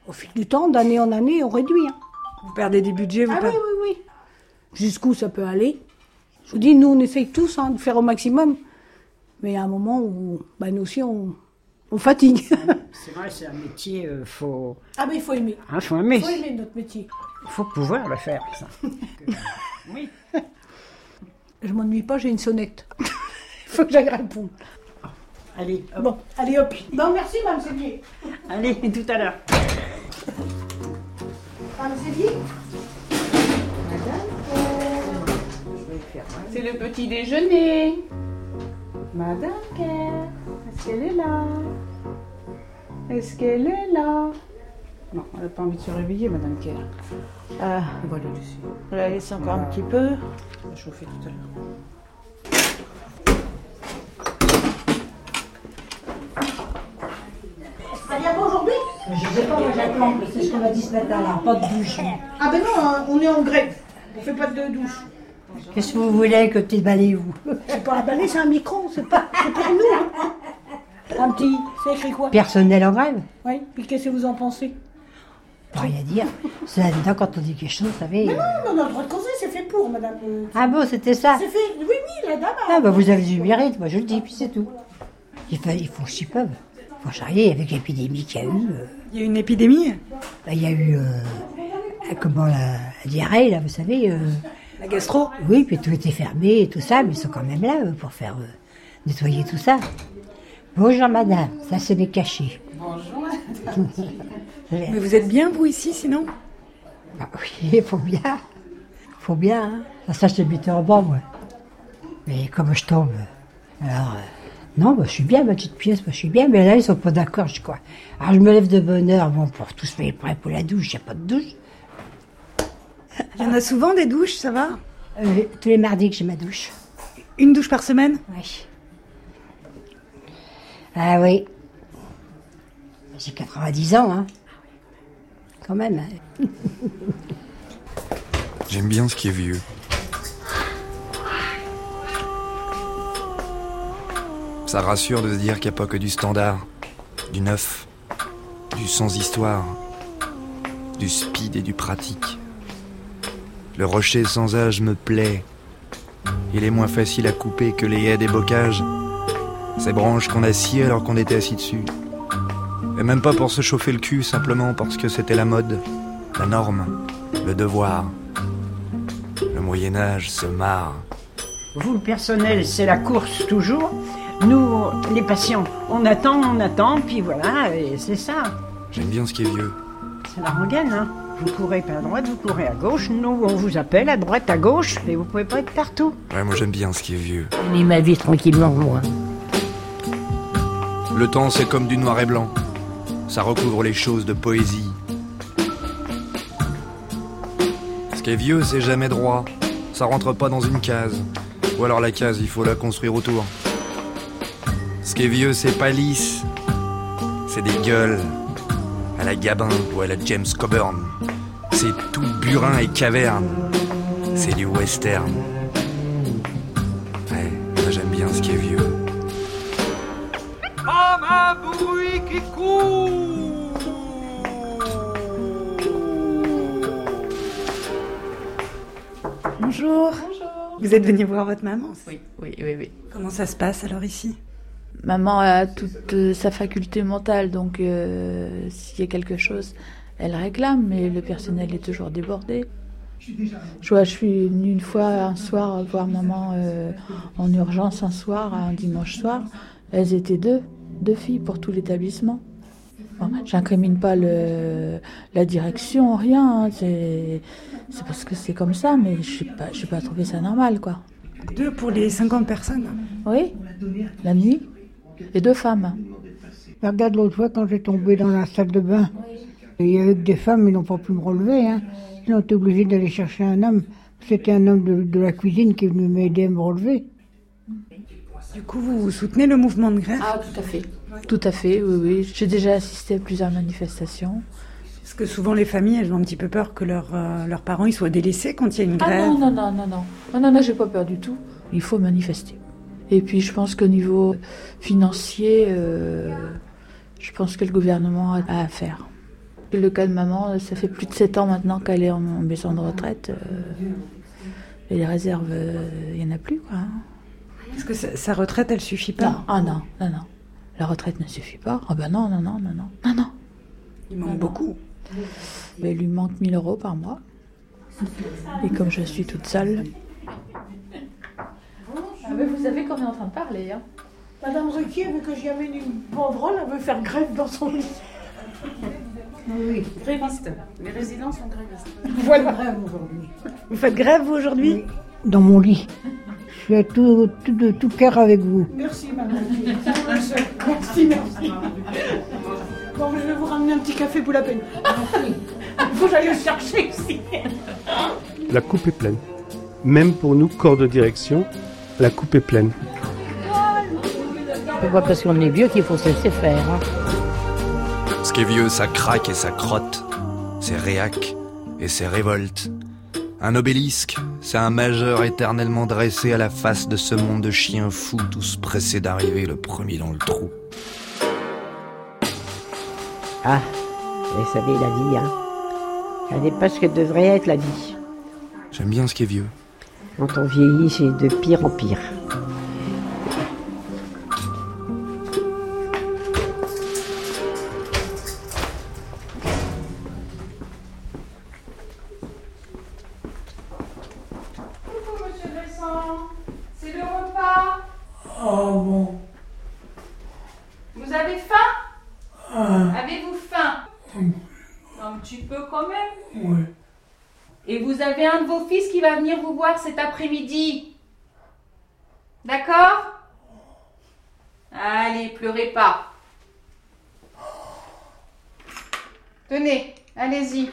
Au fil du temps, d'année en année, on réduit. hein. Vous perdez des budgets, vous Ah oui, oui, oui. Jusqu'où ça peut aller? Je vous dis, nous, on essaye tous hein, de faire au maximum. Mais à un moment où, bah, nous aussi, on, on fatigue. C'est vrai, c'est un métier, euh, faut, ah, mais il faut aimer. hein, faut aimer. Il faut aimer notre métier. faut pouvoir le faire, ça. *laughs* oui. Je m'ennuie pas, j'ai une sonnette. Il *laughs* faut que j'aille répondre. Allez, hop. Bon, allez hop. Bon, merci, Mme Sévier. allez, *laughs* tout à l'heure. Mme Sévier C'est le petit déjeuner. Madame Kerr, est-ce qu'elle est là? Est-ce qu'elle est là? Non, elle n'a pas envie de se réveiller, Madame Kerr. Ah, On va la laisser. on la laisse encore un petit peu. On va chauffer tout à l'heure. Ça vient pas aujourd'hui Je sais pas, moi j'attends, c'est ce qu'on m'a dit ce matin là, pas de douche. Ah ben non, hein, on est en grève. On fait pas de douche. Qu'est-ce que vous voulez que tu balayes vous C'est pas un balai, c'est un micro, c'est pas c'est pour nous. hein. Un petit, c'est écrit quoi Personnel en grève Oui, puis qu'est-ce que vous en pensez Pas rien dire. C'est là-dedans quand on dit quelque chose, vous savez. Mais euh, non, on a le droit de causer, c'est fait pour, madame. euh, Ah bon, c'était ça C'est fait, oui, oui, la dame a... Ah bah vous avez du mérite, moi je le dis, puis c'est tout. Il, fa- il faut ce qu'ils peuvent. Faut charrier avec l'épidémie qu'il y a eu. euh, Il y a une épidémie bah, il y a eu, euh, comment, la, la diarrhée, là, vous savez. euh, La gastro Oui, puis tout était fermé et tout ça, mais ils sont quand même là euh, pour faire euh, nettoyer tout ça. Bonjour madame, ça c'est mes cachets. Bonjour. *laughs* Mais vous êtes bien, vous, ici, sinon? Bah oui, il faut bien. faut bien. Hein. Ça, ça, je en bas, moi. Mais comme je tombe? Alors, non, bah, je suis bien, ma petite pièce, moi, je suis bien. Mais là, ils sont pas d'accord, je crois. Alors, je me lève de bonne heure, bon, pour tous mes prêts pour la douche, il n'y a pas de douche. Il y en a souvent des douches, ça va? Euh, tous les mardis que j'ai ma douche. Une douche par semaine? Oui. Ah oui. J'ai 90 ans, hein. Quand même. hein. J'aime bien ce qui est vieux. Ça rassure de se dire qu'il n'y a pas que du standard, du neuf, du sans histoire, du speed et du pratique. Le rocher sans âge me plaît. Il est moins facile à couper que les haies des bocages. Ces branches qu'on a sciées alors qu'on était assis dessus. Et même pas pour se chauffer le cul, simplement parce que c'était la mode, la norme, le devoir. Le Moyen Âge se marre. Vous, le personnel, c'est la course toujours? Nous, les patients, on attend, on attend, puis voilà, et c'est ça. J'aime bien ce qui est vieux. C'est la rengaine, hein. Vous courez pas à droite, vous courez à gauche. Nous, on vous appelle à droite, à gauche, mais vous pouvez pas être partout. Ouais, moi j'aime bien ce qui est vieux. Je ma vie tranquillement, moi. Le temps, c'est comme du noir et blanc. Ça recouvre les choses de poésie. Ce qui est vieux, c'est jamais droit. Ça rentre pas dans une case. Ou alors la case, il faut la construire autour. Ce qui est vieux, c'est pas lisse. C'est des gueules. À la Gabin ou à la James Coburn. C'est tout burin et caverne. C'est du western. Ouais, moi j'aime bien ce qui est vieux. Comme un bruit qui court. Bonjour. Vous êtes venu voir votre maman Oui, oui, oui, oui. Comment ça se passe alors ici? Maman a toute euh, sa faculté mentale, donc euh, s'il y a quelque chose, elle réclame, mais le personnel est toujours débordé. Je, vois, je suis venue une fois, un soir, voir maman euh, en urgence, un soir, un dimanche soir. Elles étaient deux, deux filles pour tout l'établissement. Bon, J'incrimine pas le, la direction, rien. hein, c'est parce que c'est comme ça, mais je n'ai pas, pas trouvé ça normal, quoi. Deux pour les 50 personnes Oui, la nuit. Et deux femmes. Regarde l'autre fois quand j'ai tombé dans la salle de bain. Il y avait que des femmes, ils n'ont pas pu me relever. Hein. Ils ont été obligés d'aller chercher un homme. C'était un homme de, de la cuisine qui est venu m'aider à me relever. Du coup, vous, vous soutenez le mouvement de grève? Ah, tout à fait. Tout à fait, oui, oui. J'ai déjà assisté à plusieurs manifestations. Parce que souvent les familles, elles ont un petit peu peur que leurs euh, leurs parents ils soient délaissés quand il y a une Ah grève. non, non, non, non, non. Non, non, non, j'ai pas peur du tout. Il faut manifester. Et puis je pense qu'au niveau financier, euh, je pense que le gouvernement a à faire. Le cas de maman, ça fait plus de 7 ans maintenant qu'elle est en maison de retraite. euh, et les réserves, euh, il n'y en a plus. Quoi. Est-ce que sa, sa retraite, elle suffit pas? Non, ah non, non, non. La retraite ne suffit pas. Ah ben non, non, non, non, non. Non, non. Il manque beaucoup. Mais il lui manque 1000 euros par mois. Et comme je suis toute seule. Ah, mais vous savez qu'on est en train de parler. Hein. Madame Ruquier veut que j'y amène une banderole, elle veut faire grève dans son lit. Oui. Gréviste. Les résidents sont grévistes. Voilà. Vous faites grève, vous, aujourd'hui Dans mon lit. Je suis à tout, tout, de tout cœur avec vous. Merci, madame. Merci, merci. Bon, je vais vous ramener un petit café pour la peine. Il faut que j'aille le chercher ici. La coupe est pleine. Même pour nous, corps de direction, la coupe est pleine. C'est pas parce qu'on est vieux qu'il faut se laisser faire. hein. Ce qui est vieux, ça craque et ça crotte. C'est réac et c'est révolte. Un obélisque, c'est un majeur éternellement dressé à la face de ce monde de chiens fous, tous pressés d'arriver le premier dans le trou. Ah, vous savez, la vie, hein. Elle n'est pas ce que devrait être la vie. J'aime bien ce qui est vieux. Quand on vieillit, c'est de pire en pire. Va venir vous voir cet après-midi. D'accord? Allez, pleurez pas. Tenez, allez-y.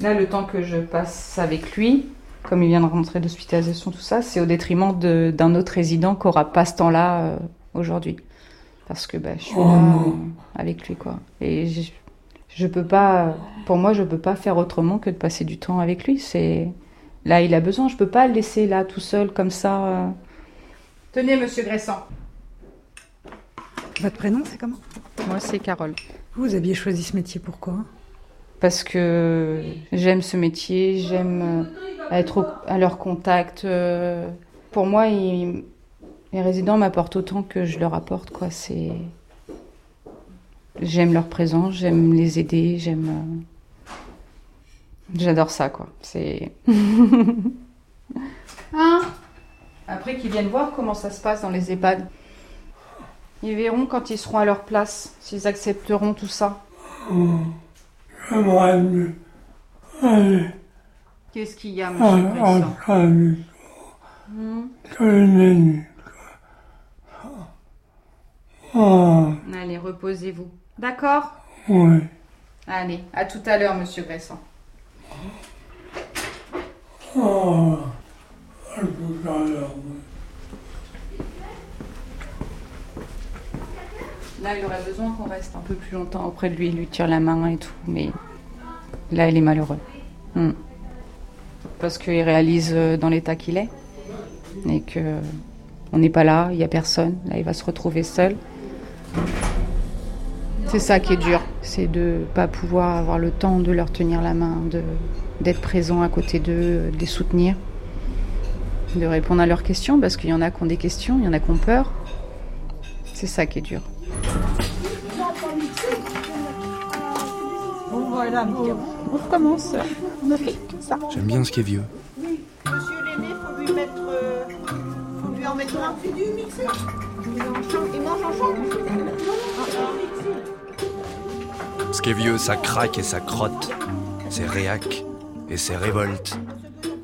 Là, le temps que je passe avec lui, comme il vient de rentrer d'hospitalisation, tout ça, c'est au détriment d'un autre résident qui n'aura pas ce temps-là euh, aujourd'hui. Parce que bah, je suis là euh, avec lui, quoi. Et je, je peux pas, pour moi, je peux pas faire autrement que de passer du temps avec lui. C'est là, il a besoin. Je peux pas le laisser là tout seul comme ça. euh. Tenez, monsieur Gressan. Votre prénom, c'est comment? Moi, c'est Carole. Vous aviez choisi ce métier, pourquoi parce que j'aime ce métier, j'aime euh, être au- à leur contact. Pour moi, ils- les résidents m'apportent autant que je leur apporte. Quoi. C'est... J'aime leur présence, j'aime les aider, j'aime. euh, J'adore ça, quoi. C'est. *laughs* Hein? Après qu'ils viennent voir comment ça se passe dans les EHPAD. Ils verront quand ils seront à leur place, s'ils accepteront tout ça. Allez. Qu'est-ce qu'il y a, monsieur. Ah, Allez, reposez-vous. D'accord? Ouais. Allez, à tout à l'heure, monsieur Gressan. À tout à l'heure. Là, il aurait besoin qu'on reste un peu plus longtemps auprès de lui, lui tire la main et tout, mais là, il est malheureux. Hmm. Parce qu'il réalise euh, dans l'état qu'il est et que on n'est pas là, il n'y a personne. Là, il va se retrouver seul. C'est ça qui est dur, c'est de pas pouvoir avoir le temps de leur tenir la main, de d'être présent à côté d'eux, de les soutenir, de répondre à leurs questions, parce qu'il y en a qui ont des questions, il y en a qui ont peur. C'est ça qui est dur. Bon, voilà, bon, on recommence. On a fait que ça. J'aime bien ce qui est vieux. Monsieur l'aîné, faut lui mettre. euh, faut lui en mettre un. du mixé. Ce qui est vieux, ça craque et ça crotte. C'est réac et c'est révolte.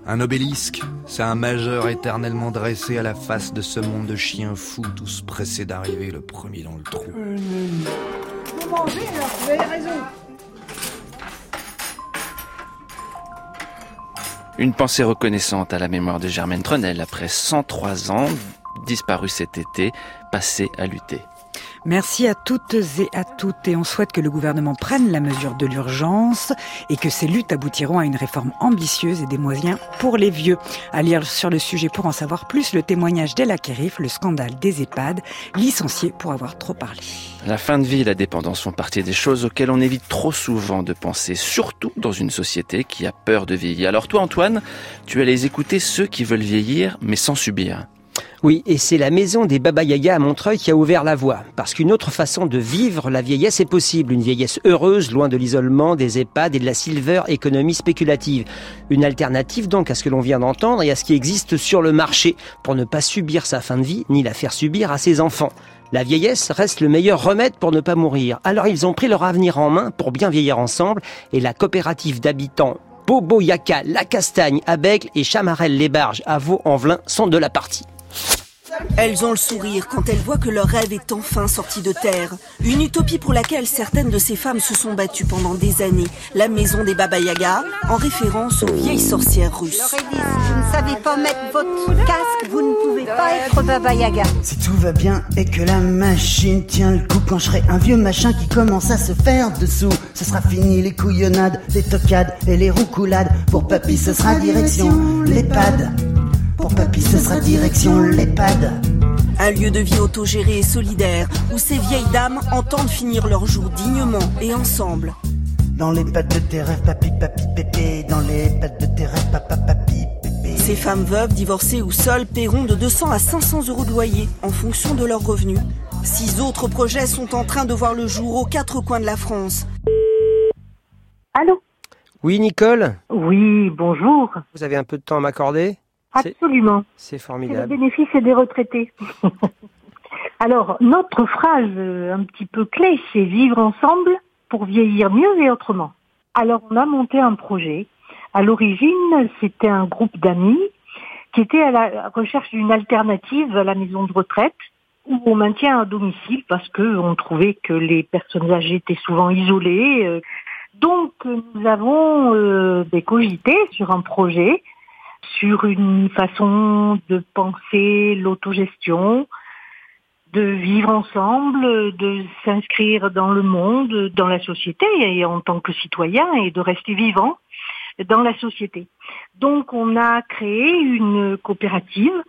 Un obélisque, c'est un majeur éternellement dressé à la face de ce monde de chiens fous, tous pressés d'arriver le premier dans le trou. Vous mangez alors, vous avez raison. Une pensée reconnaissante à la mémoire de Germaine Tronel après 103 ans, disparue cet été, passée à lutter. Merci à toutes et à toutes et on souhaite que le gouvernement prenne la mesure de l'urgence et que ces luttes aboutiront à une réforme ambitieuse et des moyens pour les vieux. À lire sur le sujet pour en savoir plus, le témoignage d'Ella Kerif, le scandale des EHPAD, licenciés pour avoir trop parlé. La fin de vie et la dépendance font partie des choses auxquelles on évite trop souvent de penser, surtout dans une société qui a peur de vieillir. Alors toi Antoine, tu allais écouter ceux qui veulent vieillir mais sans subir. Oui, et c'est la maison des Baba Yaga à Montreuil qui a ouvert la voie. Parce qu'une autre façon de vivre la vieillesse est possible. Une vieillesse heureuse, loin de l'isolement, des EHPAD et de la silver économie spéculative. Une alternative donc à ce que l'on vient d'entendre et à ce qui existe sur le marché pour ne pas subir sa fin de vie ni la faire subir à ses enfants. La vieillesse reste le meilleur remède pour ne pas mourir. Alors ils ont pris leur avenir en main pour bien vieillir ensemble et la coopérative d'habitants Bobo Yaka, La Castagne à Bègle et Chamarel-les-Barges à Vaux-en-Velin sont de la partie. Elles ont le sourire quand elles voient que leur rêve est enfin sorti de terre. Une utopie pour laquelle certaines de ces femmes se sont battues pendant des années. La maison des Baba Yaga, en référence aux vieilles sorcières russes. Vous ne savez pas mettre votre casque, vous ne pouvez pas être Baba Yaga. Si tout va bien et que la machine tient le coup, quand je serai un vieux machin qui commence à se faire dessous, ce sera fini les couillonnades, les tocades et les roucoulades. Pour papy, ce sera direction l'EHPAD. Pour papy, ce sera direction l'EHPAD. Un lieu de vie autogéré et solidaire où ces vieilles dames entendent finir leur jour dignement et ensemble. Dans les pattes de tes rêves, papi, papi, pépé. Dans les pattes de tes rêves, papa, papi, pépé. Ces femmes veuves, divorcées ou seules paieront de 200 à 500 euros de loyer en fonction de leurs revenus. Six autres projets sont en train de voir le jour aux quatre coins de la France. Allô? Oui, Nicole? Oui, bonjour. Vous avez un peu de temps à m'accorder? Absolument. C'est C'est le formidable. bénéfice des retraités. *laughs* Alors, notre phrase euh, un petit peu clé, c'est vivre ensemble pour vieillir mieux et autrement. Alors, on a monté un projet. À l'origine, c'était un groupe d'amis qui était à la recherche d'une alternative à la maison de retraite ou au maintien à domicile parce que on trouvait que les personnes âgées étaient souvent isolées. euh. Donc, nous avons euh, des cogité sur un projet sur une façon de penser l'autogestion, de vivre ensemble, de s'inscrire dans le monde, dans la société et en tant que citoyen et de rester vivant dans la société. Donc on a créé une coopérative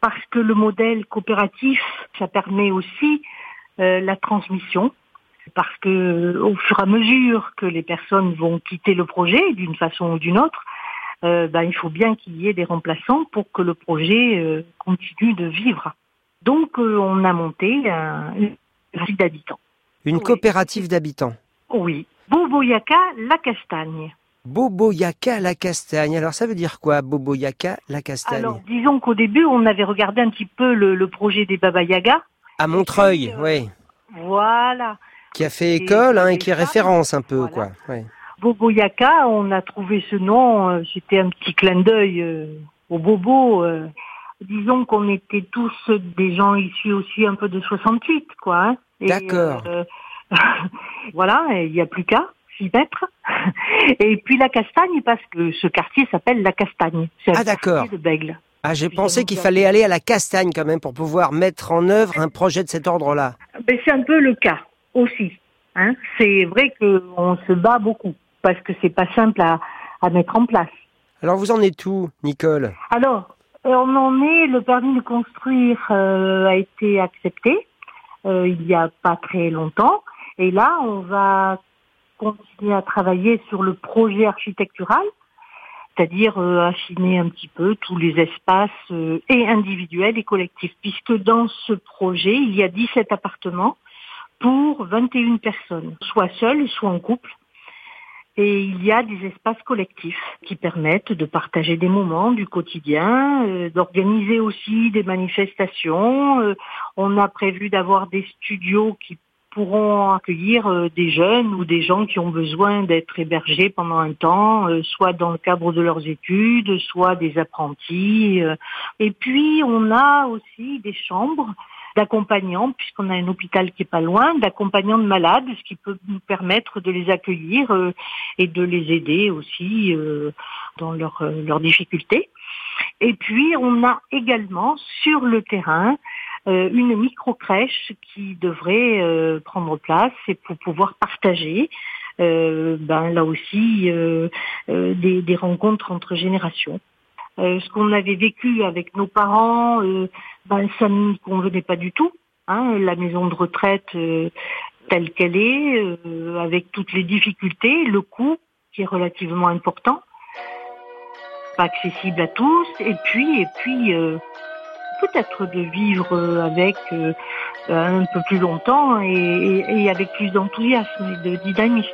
parce que le modèle coopératif, ça permet aussi euh, la transmission parce que au fur et à mesure que les personnes vont quitter le projet d'une façon ou d'une autre, euh, ben, il faut bien qu'il y ait des remplaçants pour que le projet euh, continue de vivre. Donc euh, on a monté un, une ville d'habitants. Une coopérative d'habitants. Oui. Boboyaka, la castagne. Boboyaka la castagne. Alors ça veut dire quoi, Boboyaka la castagne? Alors disons qu'au début on avait regardé un petit peu le, le projet des Baba Yaga. À Montreuil, oui. Voilà. Qui a fait école hein, et qui référence un peu, quoi. Ouais. Boboyaka, on a trouvé ce nom, euh, c'était un petit clin d'œil euh, au bobo. euh. disons qu'on était tous des gens issus aussi un peu de 68, quoi. hein. D'accord. euh, *laughs* voilà, il n'y a plus qu'à s'y mettre. *laughs* Et puis la Castagne, parce que ce quartier s'appelle la Castagne. C'est un Ah, d'accord. quartier de Bègle. Ah, j'ai pensé qu'il fallait aller à la castagne quand même pour pouvoir mettre en œuvre un projet de cet ordre-là. Ben, c'est un peu le cas aussi. Hein. C'est vrai qu'on se bat beaucoup parce que c'est pas simple à, à mettre en place. Alors vous en êtes où, Nicole? Alors, euh, on en est, le permis de construire euh, a été accepté euh, il y a pas très longtemps. Et là, on va continuer à travailler sur le projet architectural, c'est-à-dire euh, affiner un petit peu tous les espaces euh, et individuels et collectifs, puisque dans ce projet, il y a 17 appartements pour 21 personnes, soit seules, soit en couple. Et il y a des espaces collectifs qui permettent de partager des moments du quotidien, euh, d'organiser aussi des manifestations. Euh, on a prévu d'avoir des studios qui pourront accueillir euh, des jeunes ou des gens qui ont besoin d'être hébergés pendant un temps, euh, soit dans le cadre de leurs études, soit des apprentis. euh. Et puis on a aussi des chambres d'accompagnants, puisqu'on a un hôpital qui est pas loin, d'accompagnants de malades, ce qui peut nous permettre de les accueillir euh, et de les aider aussi euh, dans leurs euh, leurs difficultés. Et puis on a également sur le terrain une micro-crèche qui devrait prendre place et pour pouvoir partager, ben, là aussi, des rencontres entre générations. Euh, ce qu'on avait vécu avec nos parents, euh, ben, ça ne nous convenait pas du tout. Hein, la maison de retraite euh, telle qu'elle est, avec toutes les difficultés, le coût qui est relativement important, pas accessible à tous, et puis et puis peut-être de vivre avec un peu plus longtemps et, et- et avec plus d'enthousiasme et de dynamisme.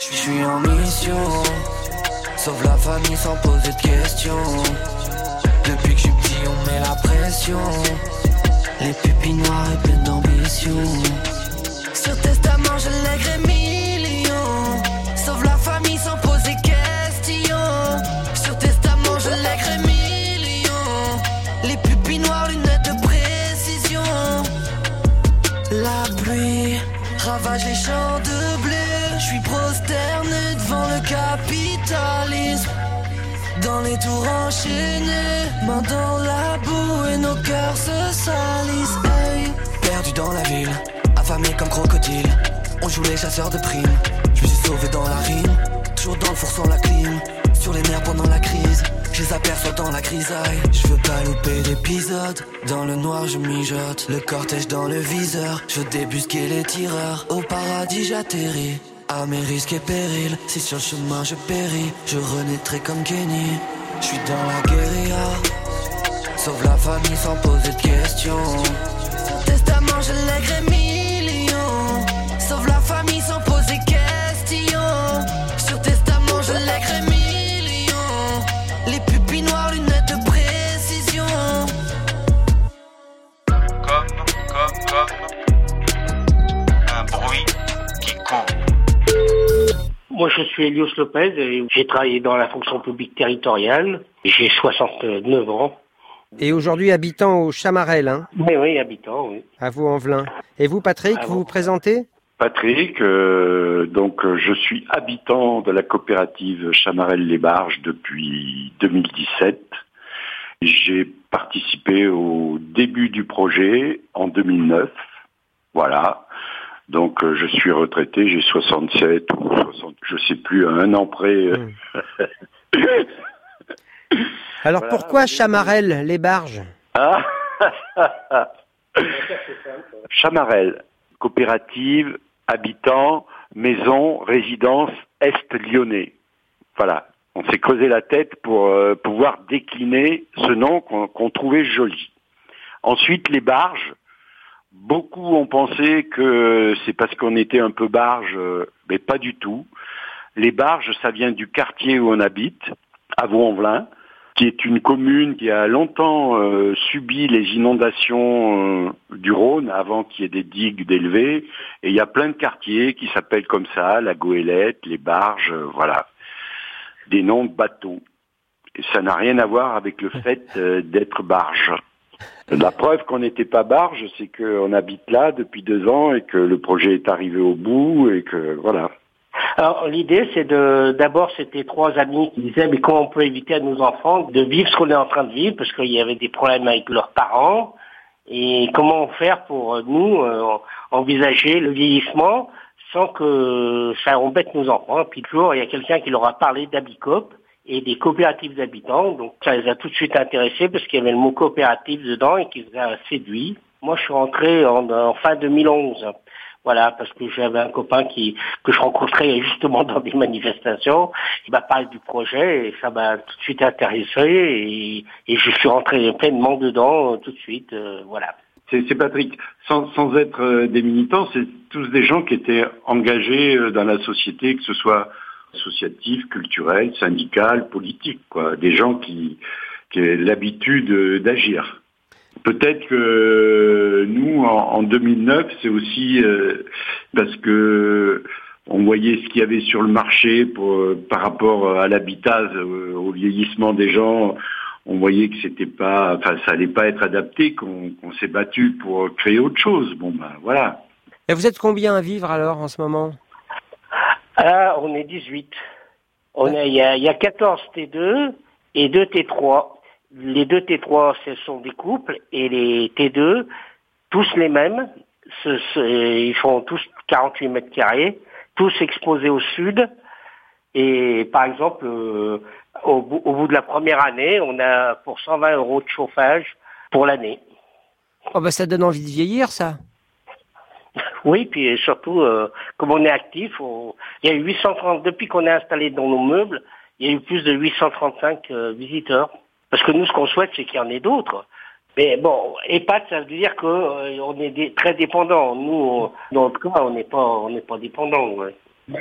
Je suis en mission, sauve la famille sans poser de questions. Depuis que je suis petit, on met la pression. Les pupilles noires et pleines d'ambition. Sur testament, je lèguerai millions. Tours enchaînées, main dans la boue et nos cœurs se salissent. Hey. Perdu dans la ville, affamé comme crocodile. On joue les chasseurs de primes. Je me suis sauvé dans la rime, toujours dans le four sans la clim. Sur les nerfs pendant la crise, je les aperçois dans la grisaille. Je veux pas louper d'épisode, dans le noir je mijote. Le cortège dans le viseur, je débusquer les tireurs. Au paradis j'atterris. À mes risques et périls, si sur le chemin je péris, je renaîtrai comme Kenny. Je suis dans la guérilla, sauve la famille sans poser de questions. Testament, je lèguerai je suis Elios Lopez et j'ai travaillé dans la fonction publique territoriale. J'ai 69 ans. Et aujourd'hui habitant au Chamarel, hein, Mais oui, habitant, oui. à Vaux-en-Velin. Et vous, Patrick, vous vous présentez? Patrick, euh, donc euh, je suis habitant de la coopérative Chamarel-les-Barges depuis 2017. J'ai participé au début du projet en 2009. Voilà. Donc euh, je suis retraité, j'ai 67 ou 60, je sais plus, à un an près. euh. *coughs* Alors Voilà, pourquoi Chamarel, les barges? Ah *laughs* Chamarel, coopérative, habitants, maison, résidence, Est lyonnais. Voilà. On s'est creusé la tête pour euh, pouvoir décliner ce nom qu'on qu'on trouvait joli. Ensuite, les barges. Beaucoup ont pensé que c'est parce qu'on était un peu barge, euh, mais pas du tout. Les barges, ça vient du quartier où on habite, à Vaux-en-Velin, qui est une commune qui a longtemps euh, subi les inondations euh, du Rhône avant qu'il y ait des digues d'élevées. Et il y a plein de quartiers qui s'appellent comme ça, la Goélette, les Barges, euh, voilà. Des noms de bateaux. Et ça n'a rien à voir avec le *laughs* fait euh, d'être barge. La preuve qu'on n'était pas barge, c'est qu'on habite là depuis deux ans et que le projet est arrivé au bout et que voilà. Alors l'idée c'est de d'abord c'était trois amis qui disaient mais comment on peut éviter à nos enfants de vivre ce qu'on est en train de vivre parce qu'il y avait des problèmes avec leurs parents? Et comment faire pour euh, nous euh, envisager le vieillissement sans que ça embête nos enfants? Puis toujours il y a quelqu'un qui leur a parlé d'Abicop et des coopératives d'habitants donc ça les a tout de suite intéressés parce qu'il y avait le mot coopérative dedans et qui les a séduits. Moi je suis rentré en, fin 2011. Voilà, parce que j'avais un copain qui que je rencontrais justement dans des manifestations. Il m'a parlé du projet et ça m'a tout de suite intéressé et, je suis rentré pleinement dedans euh, tout de suite. euh, voilà. C'est c'est Patrick. Sans, sans être euh, des militants, c'est tous des gens qui étaient engagés euh, dans la société, que ce soit associatif, culturel, syndical, politique, quoi. Des gens qui, qui l'habitude d'agir. Peut-être que nous, en, en 2009, c'est aussi euh, parce que on voyait ce qu'il y avait sur le marché par rapport à l'habitat, euh, au vieillissement des gens. On voyait que c'était pas, enfin, ça allait pas être adapté, qu'on qu'on s'est battu pour créer autre chose. Bon, ben voilà. Et vous êtes combien à vivre alors en ce moment? Ah, on est 18. On il y a, il y a 14 T2 et 2 T3. Les deux T3, ce sont des couples et les T2, tous les mêmes. Ils font tous 48 mètres carrés, tous exposés au sud. Et par exemple, euh, au, bout, au bout de la première année, on a pour 120 euros de chauffage pour l'année. Oh bah ça donne envie de vieillir, ça. Oui, puis surtout, euh, comme on est actif, on- il y a eu 830, depuis qu'on est installé dans nos meubles, il y a eu plus de 835 euh, visiteurs. Parce que nous, ce qu'on souhaite, c'est qu'il y en ait d'autres. Mais bon, EHPAD, ça veut dire que euh, est dé- très dépendant. Nous, on- dans notre cas, on n'est pas, pas dépendant. ouais.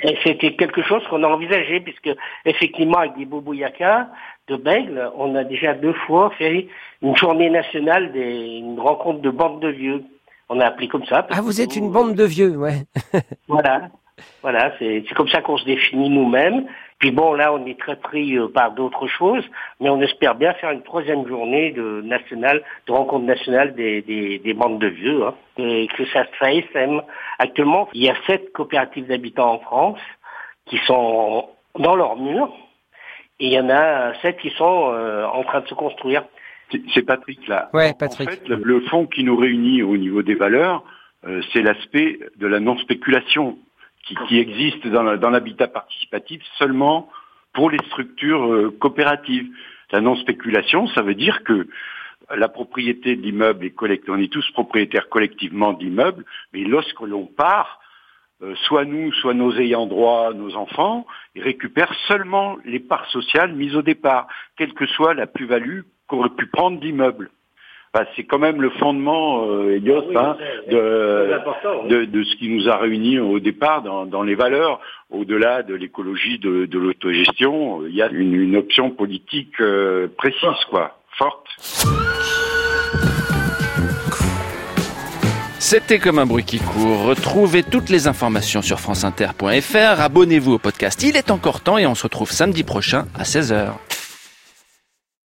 Et c'était quelque chose qu'on a envisagé, puisque effectivement, avec des bobouyaka de Bègle, on a déjà deux fois fait une journée nationale, des, une rencontre de bandes de vieux. On a appelé comme ça. parce Ah, vous êtes nous, une bande de vieux, ouais. *laughs* voilà, voilà, c'est comme ça qu'on se définit nous-mêmes. Puis bon, là, on est très pris euh, par d'autres choses, mais on espère bien faire une troisième journée de nationale, de rencontre nationale des, des, des bandes de vieux, hein, et que ça se SM. Actuellement, il y a sept coopératives d'habitants en France qui sont dans leurs murs, et il y en a sept qui sont euh, en train de se construire. C'est- Patrick là. Ouais, Patrick. En fait, le, fond qui nous réunit au niveau des valeurs, euh, c'est l'aspect de la non-spéculation qui, qui existe dans l'habitat participatif seulement pour les structures euh, coopératives. La non-spéculation, ça veut dire que la propriété de l'immeuble est collective, on est tous propriétaires collectivement de l'immeuble, mais lorsque l'on part, euh, soit nous, soit nos ayants droit, nos enfants, ils récupèrent seulement les parts sociales mises au départ, quelle que soit la plus-value qu'aurait pu prendre l'immeuble. Enfin, c'est quand même le fondement, euh, Elios, hein, de, de, de ce qui nous a réunis au départ dans, dans les valeurs. Au-delà de l'écologie, de, de l'autogestion, il y a une, une option politique euh, précise, quoi, forte. C'était comme un bruit qui court. Retrouvez toutes les informations sur franceinter.fr. Abonnez-vous au podcast. Il est encore temps et on se retrouve samedi prochain à 16h.